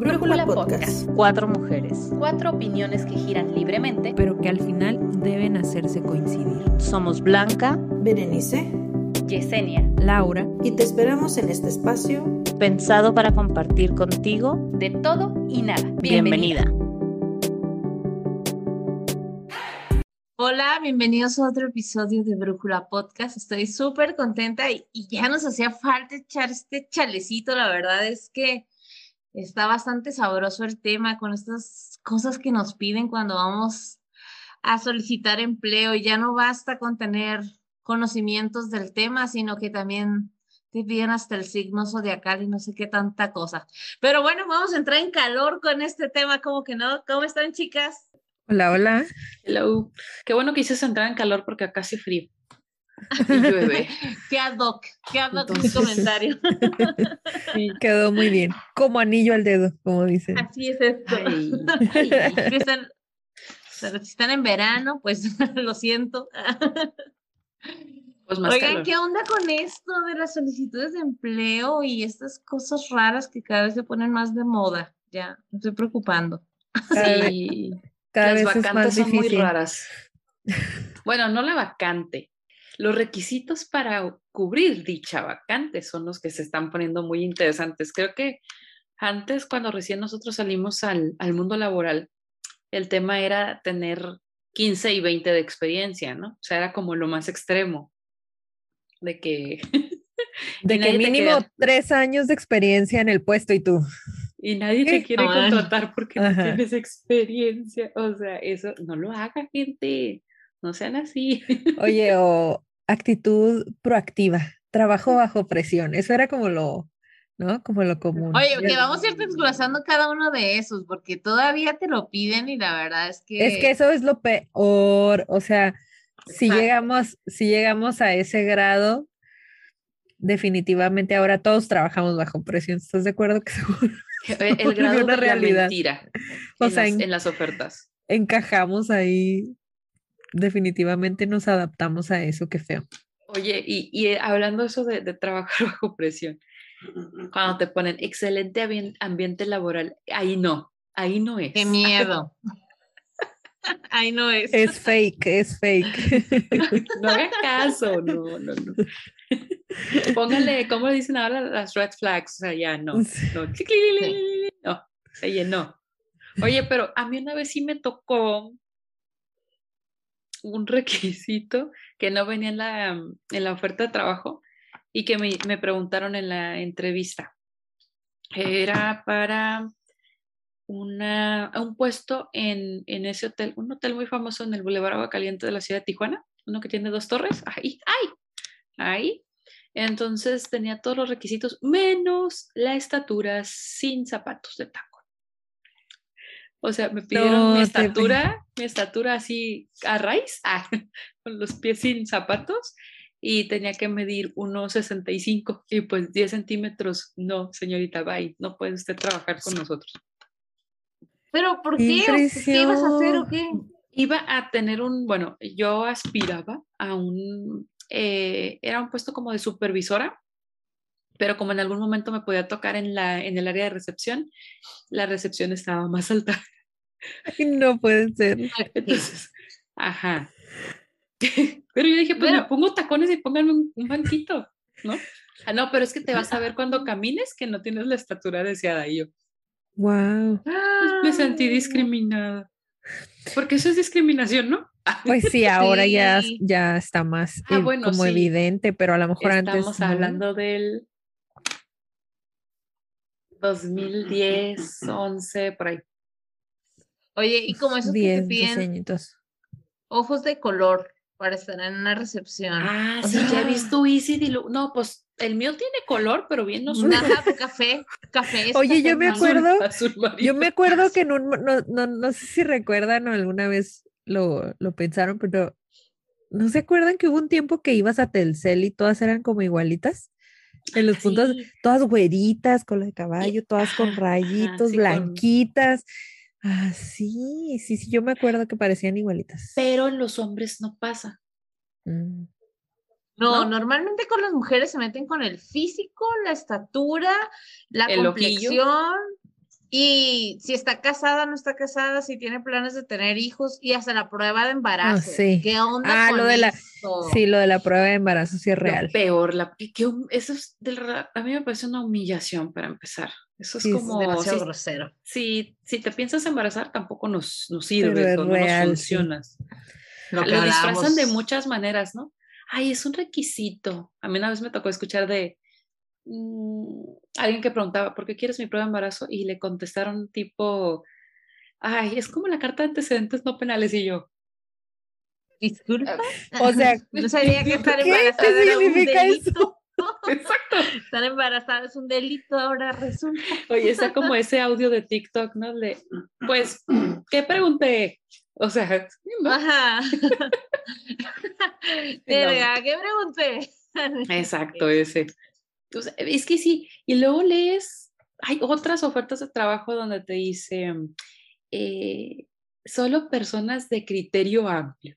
Brújula Podcast. Cuatro mujeres, Cuatro opiniones que giran libremente. pero que al final deben hacerse coincidir. somos Blanca, Berenice, Yesenia. Laura, y te esperamos en este espacio. pensado para compartir contigo. De todo y nada. Bienvenida. Hola, bienvenidos a otro episodio de Brújula Podcast. Estoy súper contenta y, y ya nos hacía falta echar este chalecito. La verdad es que está bastante sabroso el tema con estas cosas que nos piden cuando vamos a solicitar empleo. Y ya no basta con tener conocimientos del tema, sino que también te piden hasta el signo zodiacal y no sé qué tanta cosa. Pero bueno, vamos a entrar en calor con este tema, como que no. ¿Cómo están, chicas? hola, hola. Hello. Qué bueno que hiciste entrar en calor porque acá hace frío. Y llueve. Qué ad hoc, qué ad hoc mi Entonces- comentario. Quedó muy bien. Como anillo al dedo, como dicen. Así es esto. Ay, Si están, pero si están en verano, pues lo siento. pues más Oigan, calor. ¿qué onda con esto de las solicitudes de empleo y estas cosas raras que cada vez se ponen más de moda? Ya, me estoy preocupando. Cada vez, Sí, cada las vez es más vacantes son muy difícil. raras. Bueno, no la vacante. Los requisitos para cubrir dicha vacante son los que se están poniendo muy interesantes. Creo que antes, cuando recién nosotros salimos al, al mundo laboral, el tema era tener 15 y 20 de experiencia, ¿no? O sea, era como lo más extremo de que De que mínimo tres años de experiencia en el puesto y tú. Y nadie te quiere contratar porque no Ajá. tienes experiencia. O sea, eso no lo haga, gente. No sean así. Oye, o actitud proactiva, trabajo bajo presión. Eso era como lo, ¿no? Como lo común. Oye, que vamos a ir desglosando cada uno de esos, porque todavía te lo piden y la verdad es que... Es que eso es lo peor, o sea, si Exacto. llegamos, si llegamos a ese grado, definitivamente ahora todos trabajamos bajo presión. ¿Estás de acuerdo que seguro El, el grado una de la mentira O sea, en las ofertas. encajamos ahí? Definitivamente nos adaptamos a eso, qué feo. Oye, y, y eh, hablando eso de, de trabajar bajo presión, cuando te ponen excelente ambien- ambiente laboral, ahí no, ahí no es. ¡Qué miedo! Ay, no es. Es fake, es fake. No hagan caso, no, no, no. Póngale, ¿cómo le dicen ahora las red flags? O sea, ya no, no, no, se llenó. Oye, pero a mí una vez sí me tocó un requisito que no venía en la, en la oferta de trabajo y que me, me preguntaron en la entrevista. Era para una, un puesto en, en ese hotel, un hotel muy famoso en el Boulevard Agua Caliente de la ciudad de Tijuana, uno que tiene dos torres, ahí, ahí, ahí. Entonces tenía todos los requisitos, menos la estatura sin zapatos de tacón. O sea, me pidieron No mi te estatura, mi estatura así a raíz, ah, con los pies sin zapatos, y tenía que medir 1,65 y pues 10 centímetros, no, señorita, bye, no puede usted trabajar con nosotros. ¿Pero por qué? ¿Qué ibas a hacer o qué? Iba a tener un, bueno, yo aspiraba a un, eh, era un puesto como de supervisora, pero como en algún momento me podía tocar en, la, en el área de recepción, la recepción estaba más alta. No puede ser. Entonces, ajá. Pero yo dije, pues me Bueno. pongo tacones y pónganme un, un banquito, ¿no? Ah, no, pero es que te vas a ver cuando camines que no tienes la estatura deseada. Y yo, Wow. pues, me sentí discriminada. Porque eso es discriminación, ¿no? Pues sí, ahora ya, Sí. ya está más Ah, eh, bueno, como sí. evidente, pero a lo mejor antes. Estamos no. hablando del 2010, 11, por ahí. Oye, y como esos que te 10, 12 piden ojos de color para estar en una recepción. Ah, O sí, ya he visto Easy Dilu- No, pues el mío tiene color, pero bien no tu café, café. Oye, yo me acuerdo- azul Yo me acuerdo que en un, no, no, no sé si recuerdan o alguna vez lo, lo pensaron, pero ¿no se acuerdan que hubo un tiempo que ibas a Telcel y todas eran como igualitas? En los puntos, Sí, todas güeritas, con de caballo, todas con ajá, rayitos, con- blanquitas. Ah, sí, sí, sí, yo me acuerdo que parecían igualitas. Pero en los hombres no pasa. Mm. No, ¿no? normalmente con las mujeres se meten con el físico, la estatura, la El ojillo. complexión. Y si está casada, no está casada, si tiene planes de tener hijos y hasta la prueba de embarazo. sí. ¿Qué onda Ah, con lo de la-? Sí, lo de la prueba de embarazo sí es Lo real. peor, la, que- eso es del a mí me parece una humillación para empezar. Eso es Sí, es como, demasiado si, grosero. si, si te piensas embarazar, tampoco nos, nos sirve, no nos real, sí. funcionas. Lo, que Lo disfrazan de muchas maneras, ¿no? Ay, es un requisito. A mí una vez me tocó escuchar de mm, alguien que preguntaba, ¿por qué quieres mi prueba de embarazo? Y le contestaron tipo, ay, es como la carta de antecedentes no penales y yo. Disculpa. O sea, no sabía que estar ¿qué? ¿Qué embarazada era un significa eso? delito. Exacto. Estar embarazada es un delito, ahora resulta. Oye, está como ese audio de TikTok, ¿no? De, pues, ¿qué pregunté? O sea, ¿no? Ajá. Verga, ¿qué pregunté? Exacto, ese. O sea, es que sí, y luego lees, hay otras ofertas de trabajo donde te dicen, eh, solo personas de criterio amplio.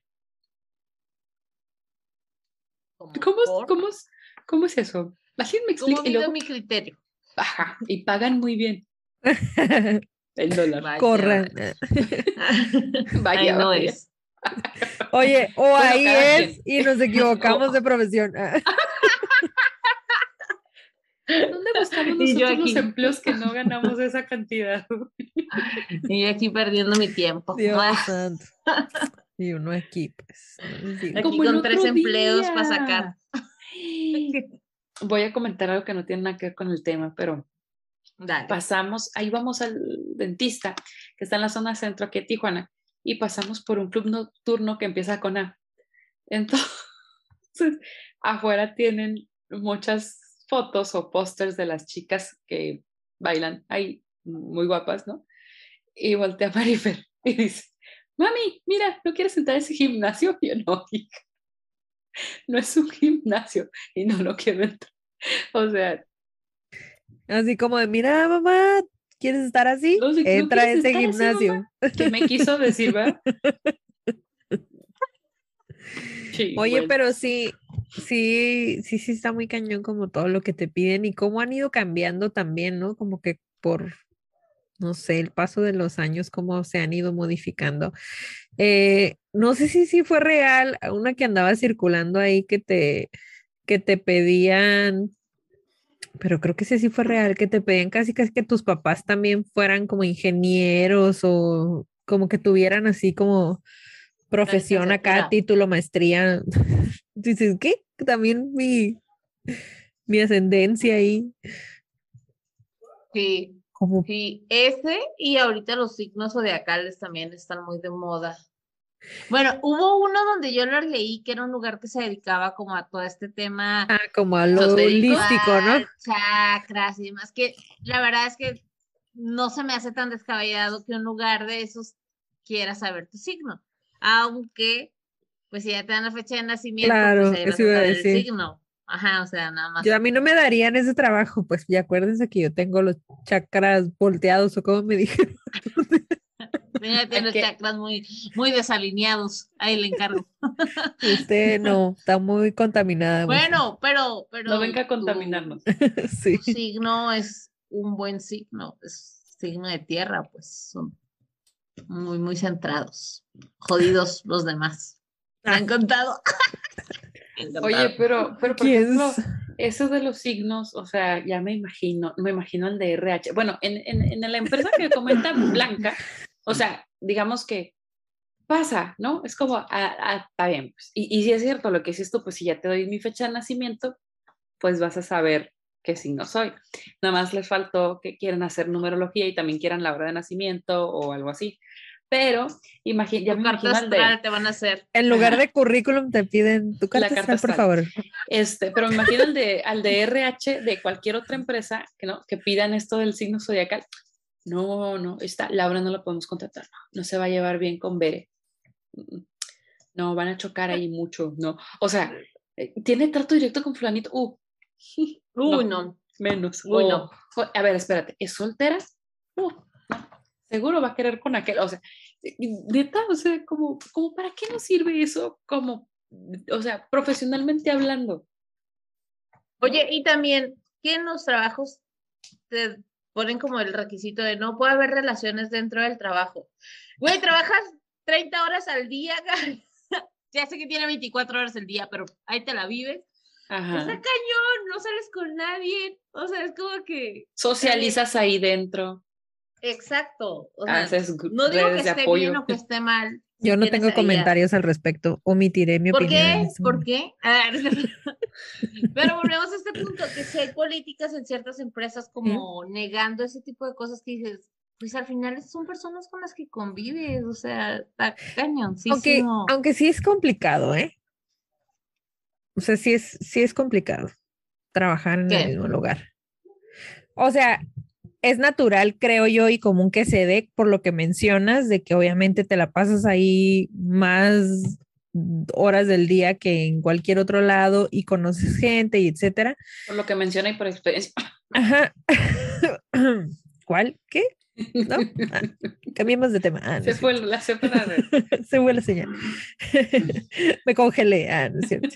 ¿Cómo cómo es, cómo es eso? Alguien me ¿Cómo explica y luego, mi criterio? ajá, y pagan muy bien el dólar. Vaya. Corran. Vaya, Ahí no vaya. es. Oye, o Bueno, ahí es y nos equivocamos de profesión. ¿Dónde buscamos Y yo nosotros los aquí. empleos que no ganamos esa cantidad? Y yo aquí perdiendo mi tiempo. Dios Ah, santo. Y uno aquí, pues. Aquí Como con tres otro empleos para día. sacar. Voy a comentar algo que no tiene nada que ver con el tema, pero Dale. pasamos, ahí vamos al dentista, que está en la zona centro aquí de Tijuana, y pasamos por un club nocturno que empieza con A. Entonces, afuera tienen muchas fotos o pósters de las chicas que bailan ahí, muy guapas, ¿no? Y voltea a Marifer y dice, mami, mira, ¿no quieres entrar a ese gimnasio? Y yo, no, hija, no es un gimnasio y no lo quiero entrar. O sea, Así como de, mira, mamá, ¿quieres estar así? No, si- ¿no Entra a ese estar así, gimnasio. ¿qué me quiso decir, verdad? Sí, Oye, bueno. pero sí, sí, sí, sí está muy cañón como todo lo que te piden y cómo han ido cambiando también, ¿no? Como que por, no sé, el paso de los años, cómo se han ido modificando. Eh, no sé si sí fue real, una que andaba circulando ahí que te, que te pedían, pero creo que sí, sí fue real, que te pedían casi casi que tus papás también fueran como ingenieros o como que tuvieran así como profesión acá, título, maestría. Dices, ¿qué? También mi, mi ascendencia ahí. Sí, Como, sí, ese y ahorita los signos zodiacales también están muy de moda. Bueno, hubo uno donde yo lo leí que era un lugar que se dedicaba como a todo este tema ah, como a lo holístico, ¿no? ritual, chakras y demás, que la verdad es que no se me hace tan descabellado que un lugar de esos quiera saber tu signo, aunque pues si ya te dan la fecha de nacimiento, Claro, pues ahí vas eso iba a saber el decir. signo. Ajá, o sea, nada más. Yo a mí no me darían ese trabajo, pues ya acuérdense que yo tengo los chakras volteados o como me dijeron. Mira, tiene los chakras muy, muy desalineados. Ahí le encargo. Usted no, está muy contaminada. pues. Bueno, pero, pero. no venga a tu- contaminarnos. sí. Tu signo es un buen signo, es signo de tierra, pues son muy, muy centrados. Jodidos los demás. ¿Me han contado? Me han contado. Oye, pero, pero por ¿Quién ejemplo, es? eso de los signos, o sea, ya me imagino, me imagino el de RH. Bueno, en, en, en la empresa que comenta Blanca, o sea, digamos que pasa, ¿no? Es como, ah, ah, está bien, pues. Y, y si es cierto lo que dices tú, pues si ya te doy mi fecha de nacimiento, pues vas a saber qué signo soy. Nada más les faltó que quieran hacer numerología y también quieran la hora de nacimiento o algo así. Pero imagi- ya me carta imagino el de... astral te van a hacer. En lugar de currículum te piden tu carta, carta astral, por astral. favor. Este, pero me imagino el de, al de RH de cualquier otra empresa que, no, que pidan esto del signo zodiacal. No, no, esta Laura no la podemos contratar. No, no se va a llevar bien con Bere. No, van a chocar ahí mucho, ¿no? O sea, eh, tiene trato directo con fulanito. Uh, Uy, No. no. menos. Uy, O- no. a ver, espérate, ¿es soltera? Uh, no. Seguro va a querer con aquel. O sea, neta, o sea, como, como ¿para qué nos sirve eso? Como, o sea, profesionalmente hablando. Oye, y también, que en los trabajos te ponen como el requisito de no puede haber relaciones dentro del trabajo. Güey, trabajas 30 horas al día, ya sé que tiene 24 horas al día, pero ahí te la vives. Ajá. Está cañón, no sales con nadie. O sea, es como que. Socializas ahí dentro. Exacto. O sea, Haces gr- no digo que esté apoyo. bien o que esté mal. Yo no tengo comentarios al respecto. Omitiré mi ¿Por opinión. qué? este ¿Por qué? Ah, no es cierto. Pero volvemos a este punto, que si hay políticas en ciertas empresas como negando ese tipo de cosas que dices, pues al final son personas con las que convives, o sea, está cañoncísimo. Aunque, aunque sí es complicado, ¿eh? O sea, sí es, sí es complicado trabajar en ¿Qué? el mismo lugar. O sea, es natural, creo yo, y común que se dé por lo que mencionas, de que obviamente te la pasas ahí más horas del día que en cualquier otro lado y conoces gente y etcétera. Por lo que menciona y por experiencia. Ajá. ¿Cuál? ¿Qué? ¿No? Ah, cambiemos de tema. Ah, no Se fue la se fue la red. se fue la señal. Me congelé. Ah, no es cierto.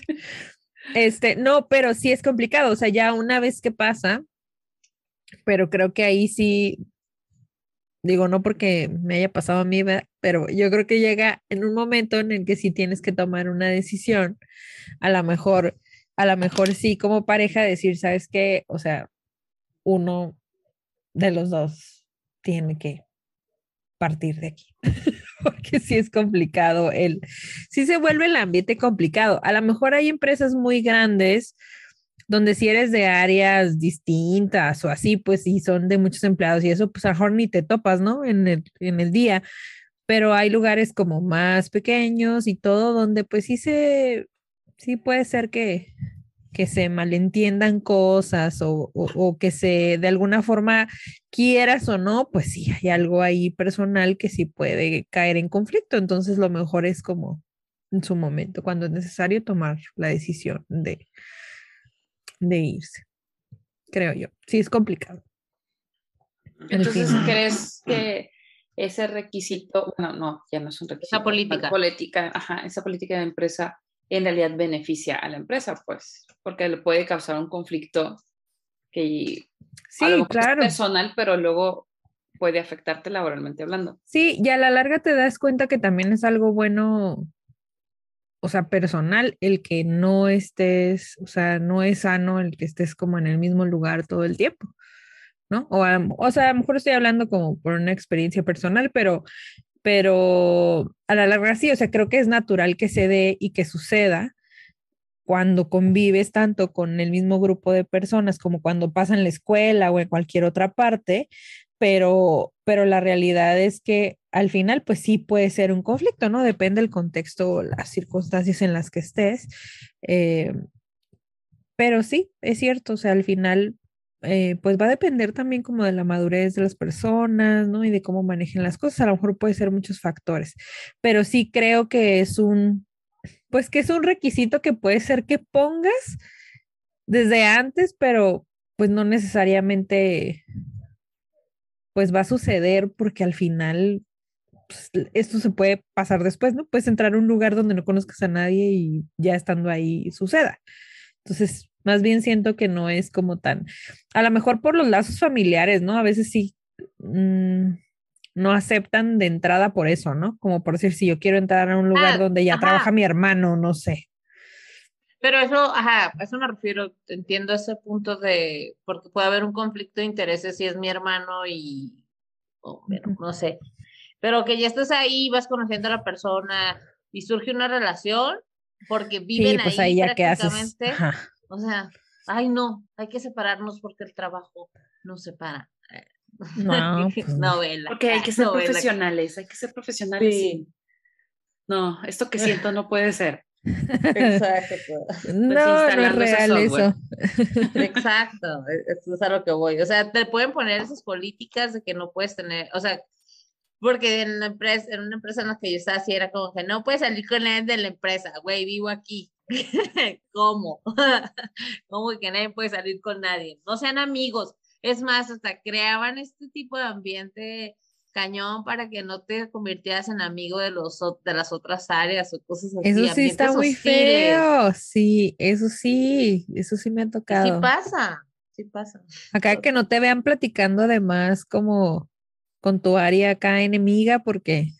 Este, no, pero sí es complicado. O sea, ya una vez que pasa, pero creo que ahí sí, digo, no porque me haya pasado a mí, ¿verdad? pero yo creo que llega en un momento en el que sí tienes que tomar una decisión. A lo mejor, a lo mejor sí, como pareja, decir, ¿sabes qué? O sea, uno de los dos tiene que partir de aquí, porque sí es complicado el, sí se vuelve el ambiente complicado. A lo mejor hay empresas muy grandes donde si eres de áreas distintas o así, pues sí son de muchos empleados y eso, pues a ni te topas, ¿no? En el, en el día, pero hay lugares como más pequeños y todo donde pues sí se, sí puede ser que, que se malentiendan cosas o, o, o que se de alguna forma quieras o no, pues sí hay algo ahí personal que sí puede caer en conflicto. Entonces lo mejor es como en su momento, cuando es necesario tomar la decisión de, de irse, creo yo. Sí es complicado. Entonces, fin. ¿crees que ese requisito, bueno, no, ya no es un requisito. política. la política, ajá, esa política de empresa en realidad beneficia a la empresa, pues, porque le puede causar un conflicto que Sí, a lo mejor claro. es personal, pero luego puede afectarte laboralmente hablando. Sí, y a la larga te das cuenta que también es algo bueno, o sea, personal, el que no estés, o sea, no es sano el que estés como en el mismo lugar todo el tiempo, ¿no? O, sea, a lo mejor estoy hablando como por una experiencia personal, pero, pero a la larga sí, o sea, creo que es natural que se dé y que suceda cuando convives tanto con el mismo grupo de personas como cuando pasa en la escuela o en cualquier otra parte, pero, pero la realidad es que al final, pues sí puede ser un conflicto, ¿no? Depende del contexto las circunstancias en las que estés. eh, pero sí, es cierto, o sea, al final, eh, pues va a depender también como de la madurez de las personas, ¿no? Y de cómo manejen las cosas. A lo mejor puede ser muchos factores, pero sí creo que es un, pues que es un requisito que puede ser que pongas desde antes, pero pues no necesariamente pues va a suceder porque al final pues, esto se puede pasar después, ¿no? Puedes entrar a un lugar donde no conozcas a nadie y ya estando ahí suceda. Entonces, más bien siento que no es como tan, a lo mejor por los lazos familiares, ¿no? A veces sí mm, no aceptan de entrada por eso, ¿no? Como por decir, si yo quiero entrar a un lugar Ah, donde ya ajá. trabaja mi hermano, no sé. Pero eso, ajá, a eso me refiero, entiendo ese punto de, porque puede haber un conflicto de intereses si es mi hermano y, o, bueno, Ujú. no sé, pero que ya estás ahí, vas conociendo a la persona y surge una relación, porque Sí, viven pues ahí ahí ya que haces. prácticamente, Ajá. o sea, ay no, hay que separarnos porque el trabajo nos separa. No, pues no. novela. Porque hay que ser novela. profesionales, hay que ser profesionales. Sí. y- No, esto que siento no puede ser. Exacto. No, no es real eso. Exacto, e- eso es a lo que voy. O sea, te pueden poner esas políticas de que no puedes tener, o sea, porque en la empresa, en una empresa en la que yo estaba así era como que no puedes salir con nadie de la empresa, güey, vivo aquí. ¿Cómo? ¿Cómo que nadie puede salir con nadie? No sean amigos. Es más, hasta creaban este tipo de ambiente cañón para que no te convirtieras en amigo de los de las otras áreas o cosas así. Eso sí está muy hostiles. feo. Sí, eso sí, eso sí me ha Y Sí tocado. pasa, sí pasa. Acá que no te vean platicando además como con tu área acá enemiga, porque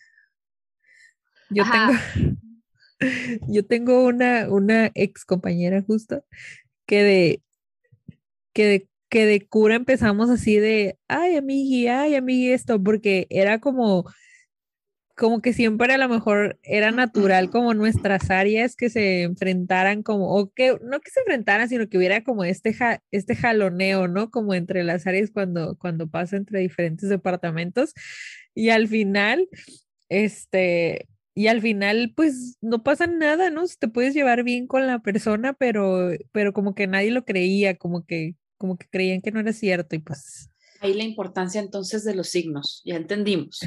yo Ajá. tengo, yo tengo una, una ex compañera justo que de, que de, que de cura empezamos así de, ay, amigui, ay, amigui, esto, porque era como, como que siempre a lo mejor era natural como nuestras áreas que se enfrentaran como, o que no que se enfrentaran, sino que hubiera como este, ja- este jaloneo, ¿no? Como entre las áreas cuando, cuando pasa entre diferentes departamentos. Y al final, este, y al final, pues no pasa nada, ¿no? Te puedes llevar bien con la persona, pero, pero como que nadie lo creía, como que, como que creían que no era cierto y pues Ahí la importancia entonces de los signos, ya entendimos.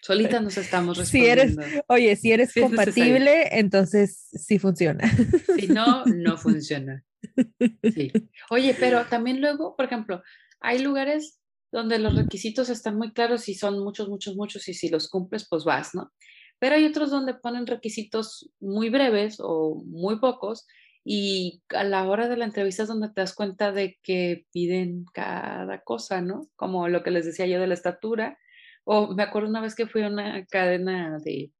Solitas nos estamos Si eres- respondiendo. Oye, si eres Sí es necesario. compatible, entonces sí funciona. Si no, no funciona. Sí. Oye, pero también luego, por ejemplo, hay lugares donde los requisitos están muy claros y son muchos, muchos, muchos, y si los cumples, pues vas, ¿no? Pero hay otros donde ponen requisitos muy breves o muy pocos, y a la hora de la entrevista es donde te das cuenta de que piden cada cosa, ¿no? Como lo que les decía yo de la estatura. O me acuerdo una vez que fui a una cadena de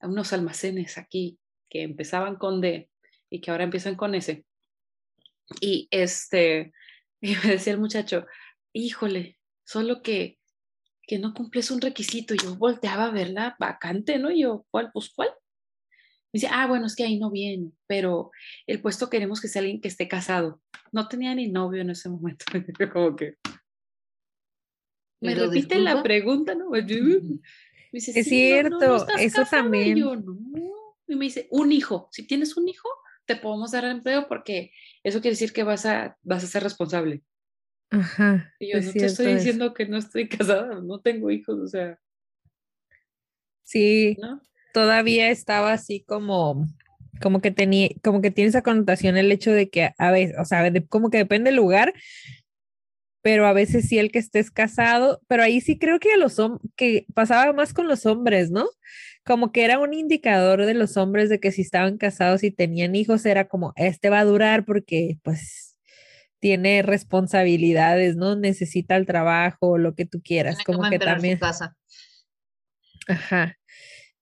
unos almacenes aquí que empezaban con D y que ahora empiezan con S. Y este, me decía el muchacho, híjole, solo que, que no cumples un requisito. Yo volteaba a ver la vacante, ¿no? Y yo, ¿cuál? Pues, ¿cuál? Me dice, ah, bueno, es que ahí no viene, pero el puesto queremos que sea alguien que esté casado. No tenía ni novio en ese momento. Como que... ¿Me Pero repite la disculpa. pregunta, no? Me dice, Es "Sí, no, no, no cierto, estás eso casado". Y también. yo, no. Y me dice, un hijo. Si tienes un hijo, te podemos dar empleo porque eso quiere decir que vas a, vas a ser responsable. Ajá. Y yo es no te cierto estoy eso. diciendo que no estoy casada, no tengo hijos, o sea, Sí, ¿no? Todavía estaba así como, como que tenía, como que tiene esa connotación el hecho de que a veces, o sea, de- como que depende del lugar, pero a veces sí el que estés casado, pero ahí sí creo que a los que pasaba más con los hombres, ¿no? Como que era un indicador de los hombres de que si estaban casados y tenían hijos, era como, este va a durar porque pues tiene responsabilidades, ¿no? Necesita el trabajo, lo que tú quieras, Tiene como que también. su casa. Ajá.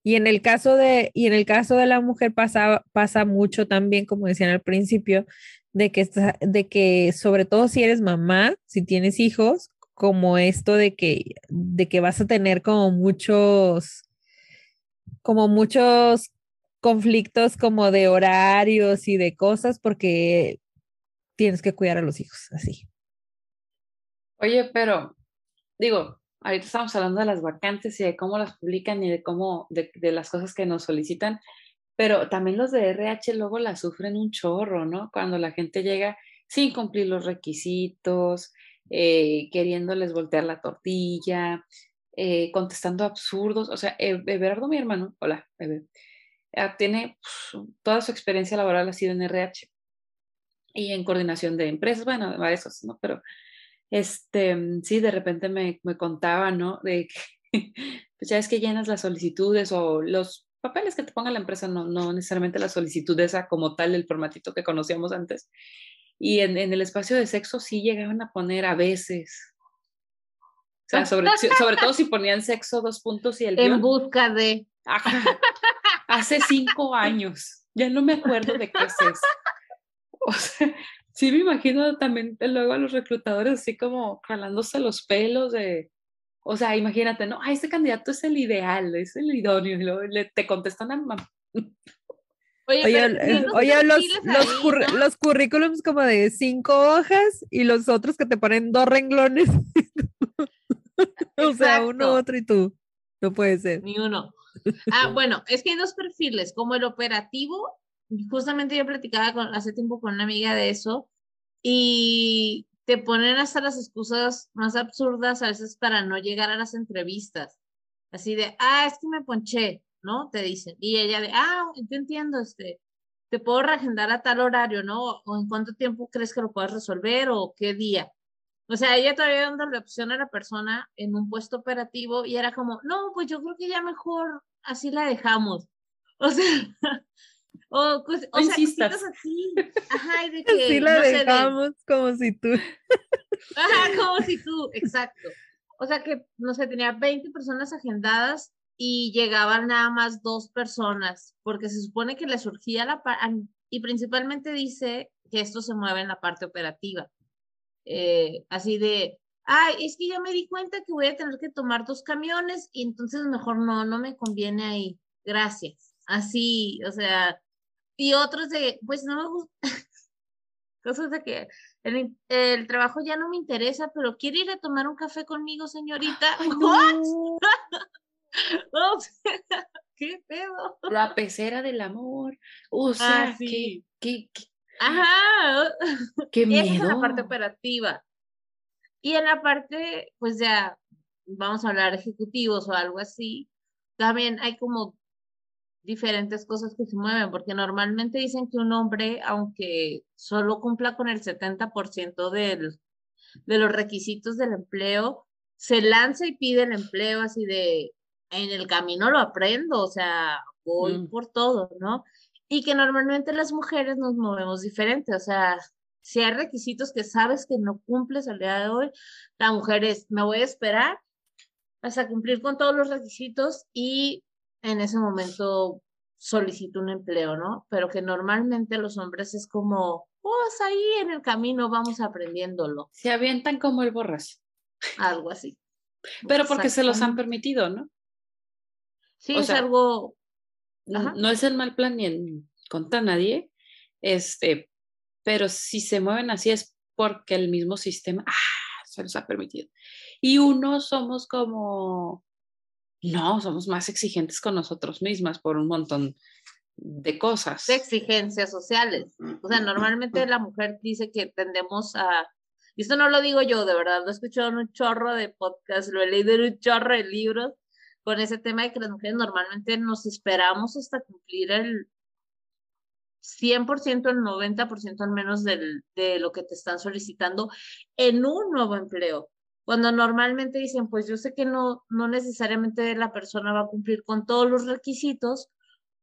Y en el caso de, y en el caso de la mujer pasa, pasa mucho también, como decían al principio, de que, de que sobre todo si eres mamá, si tienes hijos, como esto de que, de que vas a tener como muchos, como muchos conflictos como de horarios y de cosas porque tienes que cuidar a los hijos, así. Oye, pero digo, ahorita estamos hablando de las vacantes y de cómo las publican y de cómo, de, de las cosas que nos solicitan, pero también los de RH luego la sufren un chorro, ¿no? Cuando la gente llega sin cumplir los requisitos, eh, queriéndoles voltear la tortilla, eh, contestando absurdos. O sea, eh, Everardo, mi hermano, hola, bebé, eh, tiene pues, toda su experiencia laboral ha sido en RH y en coordinación de empresas, bueno, varias cosas, ¿no? Pero este, mm, sí, de repente me, me contaba, ¿no? De que, pues ya es que llenas las solicitudes o los papeles que te ponga la empresa, no, no necesariamente la solicitud esa como tal, el formatito que conocíamos antes. Y en, en el espacio de sexo sí llegaban a poner a veces. O sea, sobre, sobre todo si ponían sexo dos puntos y el En guion. busca de. Ajá. Hace cinco años. Ya no me acuerdo de qué es eso. O sea, sí me imagino también luego a los reclutadores así como jalándose los pelos de. O sea, imagínate, no, ah, este candidato es el ideal, es el idóneo. Y luego le- te contestan a mam- Oye, Oye, eh, oye, los, los, ahí, curr- ¿no? los currículums como de cinco hojas y los otros que te ponen dos renglones. o sea, uno, otro y tú. No puede ser. Ni uno. Ah, bueno, es que hay dos perfiles, como el operativo, justamente yo platicaba con, hace tiempo con una amiga de eso, y te ponen hasta las excusas más absurdas a veces para no llegar a las entrevistas. Así de, ah, es que me ponché, ¿no? Te dicen. Y ella de, ah, yo entiendo, este, te puedo reagendar a tal horario, ¿no? O en cuánto tiempo crees que lo puedes resolver o qué día. O sea, ella todavía dándole opción a la persona en un puesto operativo y era como, no, pues yo creo que ya mejor así la dejamos. O sea, O, cos- o No sea, cositas así. Ajá, y de que, Así la no dejamos como si tú. Ajá, como si tú, exacto. O sea que, no sé, tenía 20 personas agendadas y llegaban nada más dos personas, porque se supone que le surgía la y principalmente dice que esto se mueve en la parte operativa. Eh, así de, ay, es que ya me di cuenta que voy a tener que tomar dos camiones y entonces mejor no, no me conviene ahí. Gracias. Así, o sea, y otros de, pues no me gusta. Cosas de que el, el trabajo ya no me interesa, pero quiere ir a tomar un café conmigo, señorita. Ay, no, O sea, ¿Qué pedo? la pecera del amor. O sea, Ah, sí. qué, qué, qué, Ajá. qué Esa es la miedo. parte operativa. Y en la parte, pues ya, vamos a hablar ejecutivos o algo así, también hay como diferentes cosas que se mueven, porque normalmente dicen que un hombre, aunque solo cumpla con el 70% del, de los requisitos del empleo, se lanza y pide el empleo así de, en el camino lo aprendo, o sea, voy Mm. por todo, ¿no? Y que normalmente las mujeres nos movemos diferente, o sea, si hay requisitos que sabes que no cumples al día de hoy, la mujer es, me voy a esperar hasta cumplir con todos los requisitos y en ese momento solicito un empleo, ¿no? Pero que normalmente los hombres es como, pues ahí en el camino vamos aprendiéndolo, Se avientan como el borras. algo así. Pero porque se los han permitido, ¿no? Sí, o es sea, algo, Ajá. No es el mal plan ni en contra nadie, este, pero si se mueven así es porque el mismo sistema ah, se los ha permitido. Y unos somos como, no, somos más exigentes con nosotros mismas por un montón de cosas. de exigencias sociales. O sea, normalmente la mujer dice que tendemos a, y esto no lo digo yo, de verdad, lo he escuchado en un chorro de podcasts, lo he leído en un chorro de libros, con ese tema de que las mujeres normalmente nos esperamos hasta cumplir el 100%, el 90% al menos de lo que te están solicitando en un nuevo empleo. Cuando normalmente dicen, pues yo sé que no, no necesariamente la persona va a cumplir con todos los requisitos,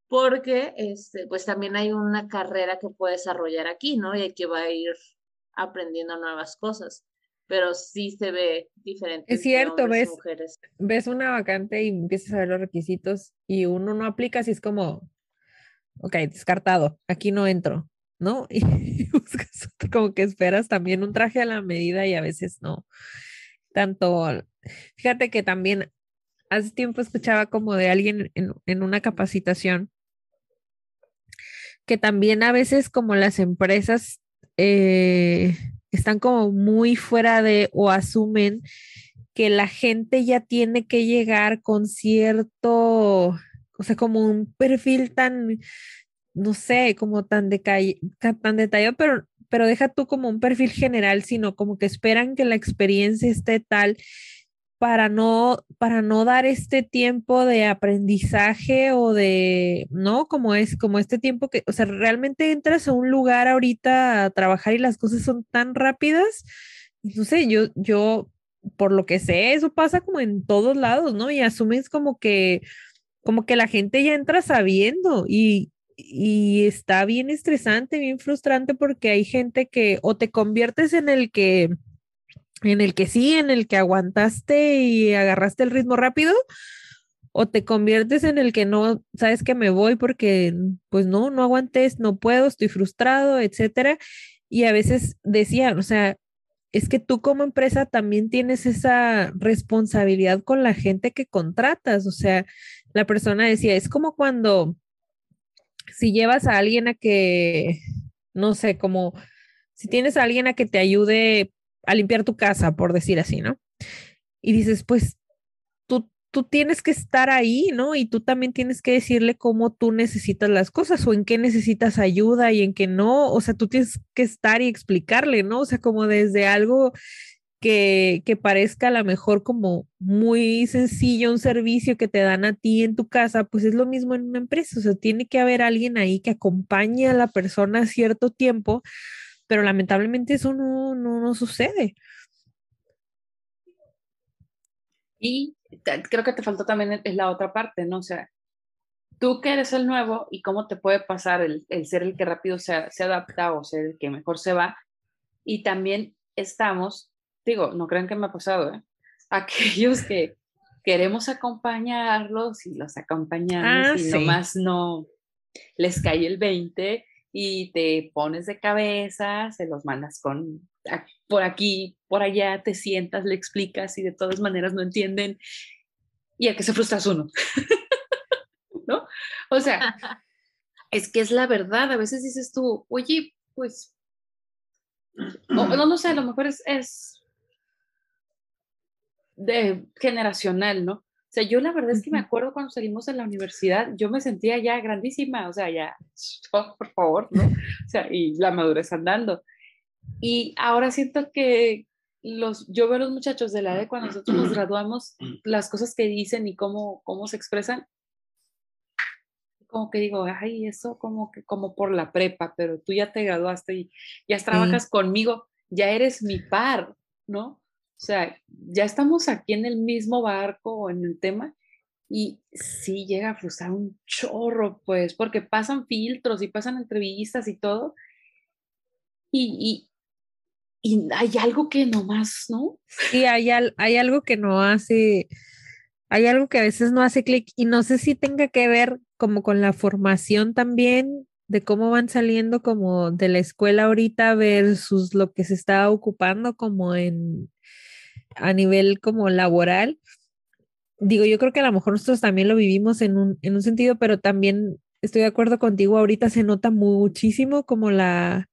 porque este, pues también hay una carrera que puede desarrollar aquí, ¿no? Y hay que va a ir aprendiendo nuevas cosas, pero sí se ve diferente. Es cierto, ¿ves? mujeres. Ves una vacante y empiezas a ver los requisitos y uno no aplica, así es como, ok, descartado, aquí no entro, ¿no? Y buscas como que esperas también un traje a la medida y a veces no. Tanto, fíjate que también hace tiempo escuchaba como de alguien en, en una capacitación que también a veces como las empresas eh, están como muy fuera de o asumen que la gente ya tiene que llegar con cierto, o sea, como un perfil tan, no sé, como tan, tan detallado, pero, pero deja tú como un perfil general, sino como que esperan que la experiencia esté tal para no, para no dar este tiempo de aprendizaje o de, ¿no? Como es, como este tiempo que, o sea, realmente entras a un lugar ahorita a trabajar y las cosas son tan rápidas. No sé, yo, yo, por lo que sé, eso pasa como en todos lados, ¿no? Y asumes como que, como que la gente ya entra sabiendo y, y está bien estresante, bien frustrante porque hay gente que o te conviertes en el que en el que sí, en el que aguantaste y agarraste el ritmo rápido, o te conviertes en el que no, sabes que me voy porque pues no, no aguantes, no puedo, estoy frustrado, etcétera. Y a veces decían, o sea, es que tú como empresa también tienes esa responsabilidad con la gente que contratas, o sea, la persona decía, es como cuando si llevas a alguien a que, no sé, como si tienes a alguien a que te ayude a limpiar tu casa, por decir así, ¿no? Y dices, pues tú, tú tienes que estar ahí, ¿no? Y tú también tienes que decirle cómo tú necesitas las cosas o en qué necesitas ayuda y en qué no. O sea, tú tienes que estar y explicarle, ¿no? O sea, como desde algo que, parezca a lo mejor como muy sencillo, un servicio que te dan a ti en tu casa, pues es lo mismo en una empresa. O sea, tiene que haber alguien ahí que acompañe a la persona cierto tiempo pero lamentablemente eso no, no, no sucede. Y creo que te faltó también es la otra parte, ¿no? O sea, tú que eres el nuevo y cómo te puede pasar el, el ser el que rápido se, se adapta o ser el que mejor se va. Y también estamos, digo, no crean que me ha pasado, ¿eh? aquellos que queremos acompañarlos y los acompañamos Ah, y sí. nomás no les cae el 20 y te pones de cabeza, se los mandas con a- por aquí, por allá, te sientas, le explicas y de todas maneras no entienden y a que se frustras uno. ¿No? O sea, es que es la verdad, a veces dices tú, oye, pues, o, no, no sé, a lo mejor es, es de generacional, ¿no? O sea, yo la verdad es que me acuerdo cuando salimos de la universidad, yo me sentía ya grandísima, o sea, ya, oh, por favor, ¿no? O sea, y la madurez andando. Y ahora siento que los, yo veo a los muchachos de la edad de cuando nosotros nos graduamos, las cosas que dicen y cómo, cómo se expresan, como que digo, ay, eso como que como por la prepa, pero tú ya te graduaste y ya trabajas conmigo, ya eres mi par, ¿no? O sea, ya estamos aquí en el mismo barco o en el tema y sí llega a frustrar un chorro, pues, porque pasan filtros y pasan entrevistas y todo. Y, y, y hay algo que nomás, ¿no? Sí, hay, al- hay algo que no hace, hay algo que a veces no hace clic y no sé si tenga que ver como con la formación también de cómo van saliendo como de la escuela ahorita versus lo que se está ocupando como en a nivel como laboral. Digo, yo creo que a lo mejor nosotros también lo vivimos en un, en un sentido, pero también estoy de acuerdo contigo, ahorita se nota muchísimo como la,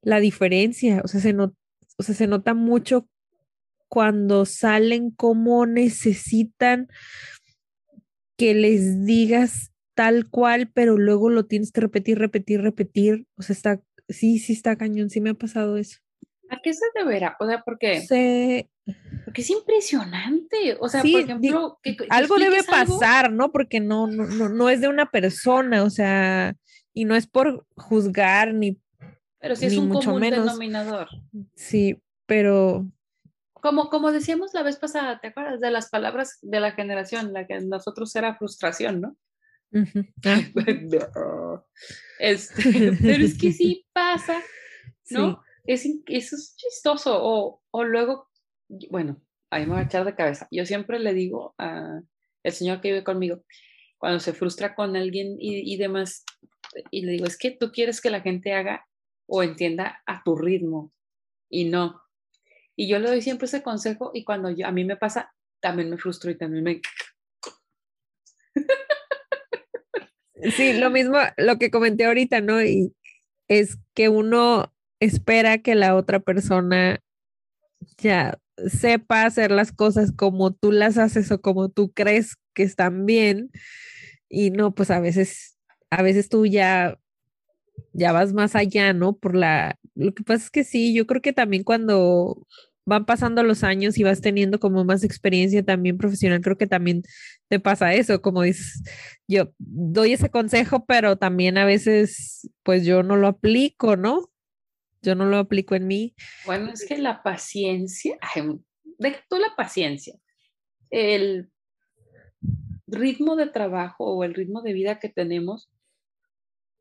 la diferencia, o sea, se nota, o sea, se nota mucho cuando salen cómo necesitan que les digas tal cual, pero luego lo tienes que repetir, repetir, repetir. O sea, está, sí, sí está cañón, sí me ha pasado eso. ¿A qué se deberá? O sea, porque, Sí, porque es impresionante. O sea, Sí, por ejemplo, que, que algo debe algo, pasar, ¿no? Porque no, no, no, no es de una persona, o sea, y no es por juzgar ni, pero sí es ni un mucho común menos. denominador. sí, pero Como, como decíamos la vez pasada, ¿te acuerdas de las palabras de la generación? La que nosotros era frustración, ¿no? ah, Este, pero es que sí pasa, sí, ¿no? Es, eso es chistoso. O, o luego, bueno, ahí me voy a echar de cabeza. Yo siempre le digo al señor que vive conmigo, cuando se frustra con alguien y, y demás, y le digo, es que tú quieres que la gente haga o entienda a tu ritmo y no. Y yo le doy siempre ese consejo y cuando a mí me pasa, también me frustro y también me... Sí, lo mismo, lo que comenté ahorita, ¿no? Y es que uno espera que la otra persona ya sepa hacer las cosas como tú las haces o como tú crees que están bien. Y no, pues a veces, a veces tú ya, ya vas más allá, ¿no? Por la, lo que pasa es que sí, yo creo que también cuando van pasando los años y vas teniendo como más experiencia también profesional, creo que también te pasa eso, como dices, yo doy ese consejo, pero también a veces, pues yo no lo aplico, ¿no? Yo no lo aplico en mí. Bueno, es que la paciencia, deja tú la paciencia, el ritmo de trabajo o el ritmo de vida que tenemos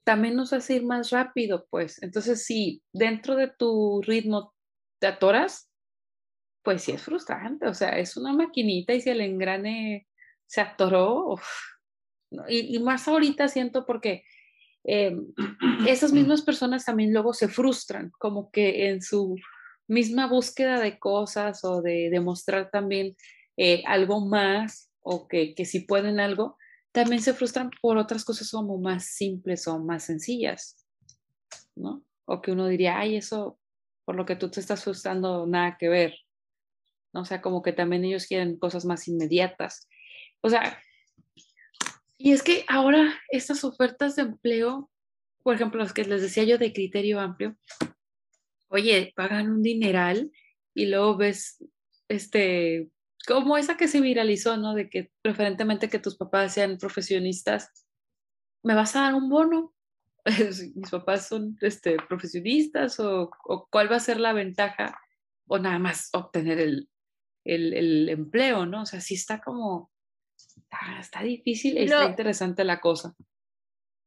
también nos hace ir más rápido, pues. Entonces, si dentro de tu ritmo te atoras, pues sí es frustrante, o sea, es una maquinita y si el engrane se atoró, uf, y, y más ahorita siento porque eh, esas mismas personas también luego se frustran, como que en su misma búsqueda de cosas o de demostrar también eh, algo más o que, que si pueden algo, también se frustran por otras cosas como más simples o más sencillas, ¿no? O que uno diría, ay, eso por lo que tú te estás frustrando, nada que ver. ¿no? O sea, como que también ellos quieren cosas más inmediatas. O sea, y es que ahora estas ofertas de empleo, por ejemplo, las que les decía yo de criterio amplio, oye, pagan un dineral y luego ves, este, como esa que se viralizó, ¿no? De que preferentemente que tus papás sean profesionistas, me vas a dar un bono. Mis papás son este, profesionistas o, o cuál va a ser la ventaja o nada más obtener el, el, el, empleo, ¿no? O sea, sí está como, está, está difícil y Lo- está interesante la cosa.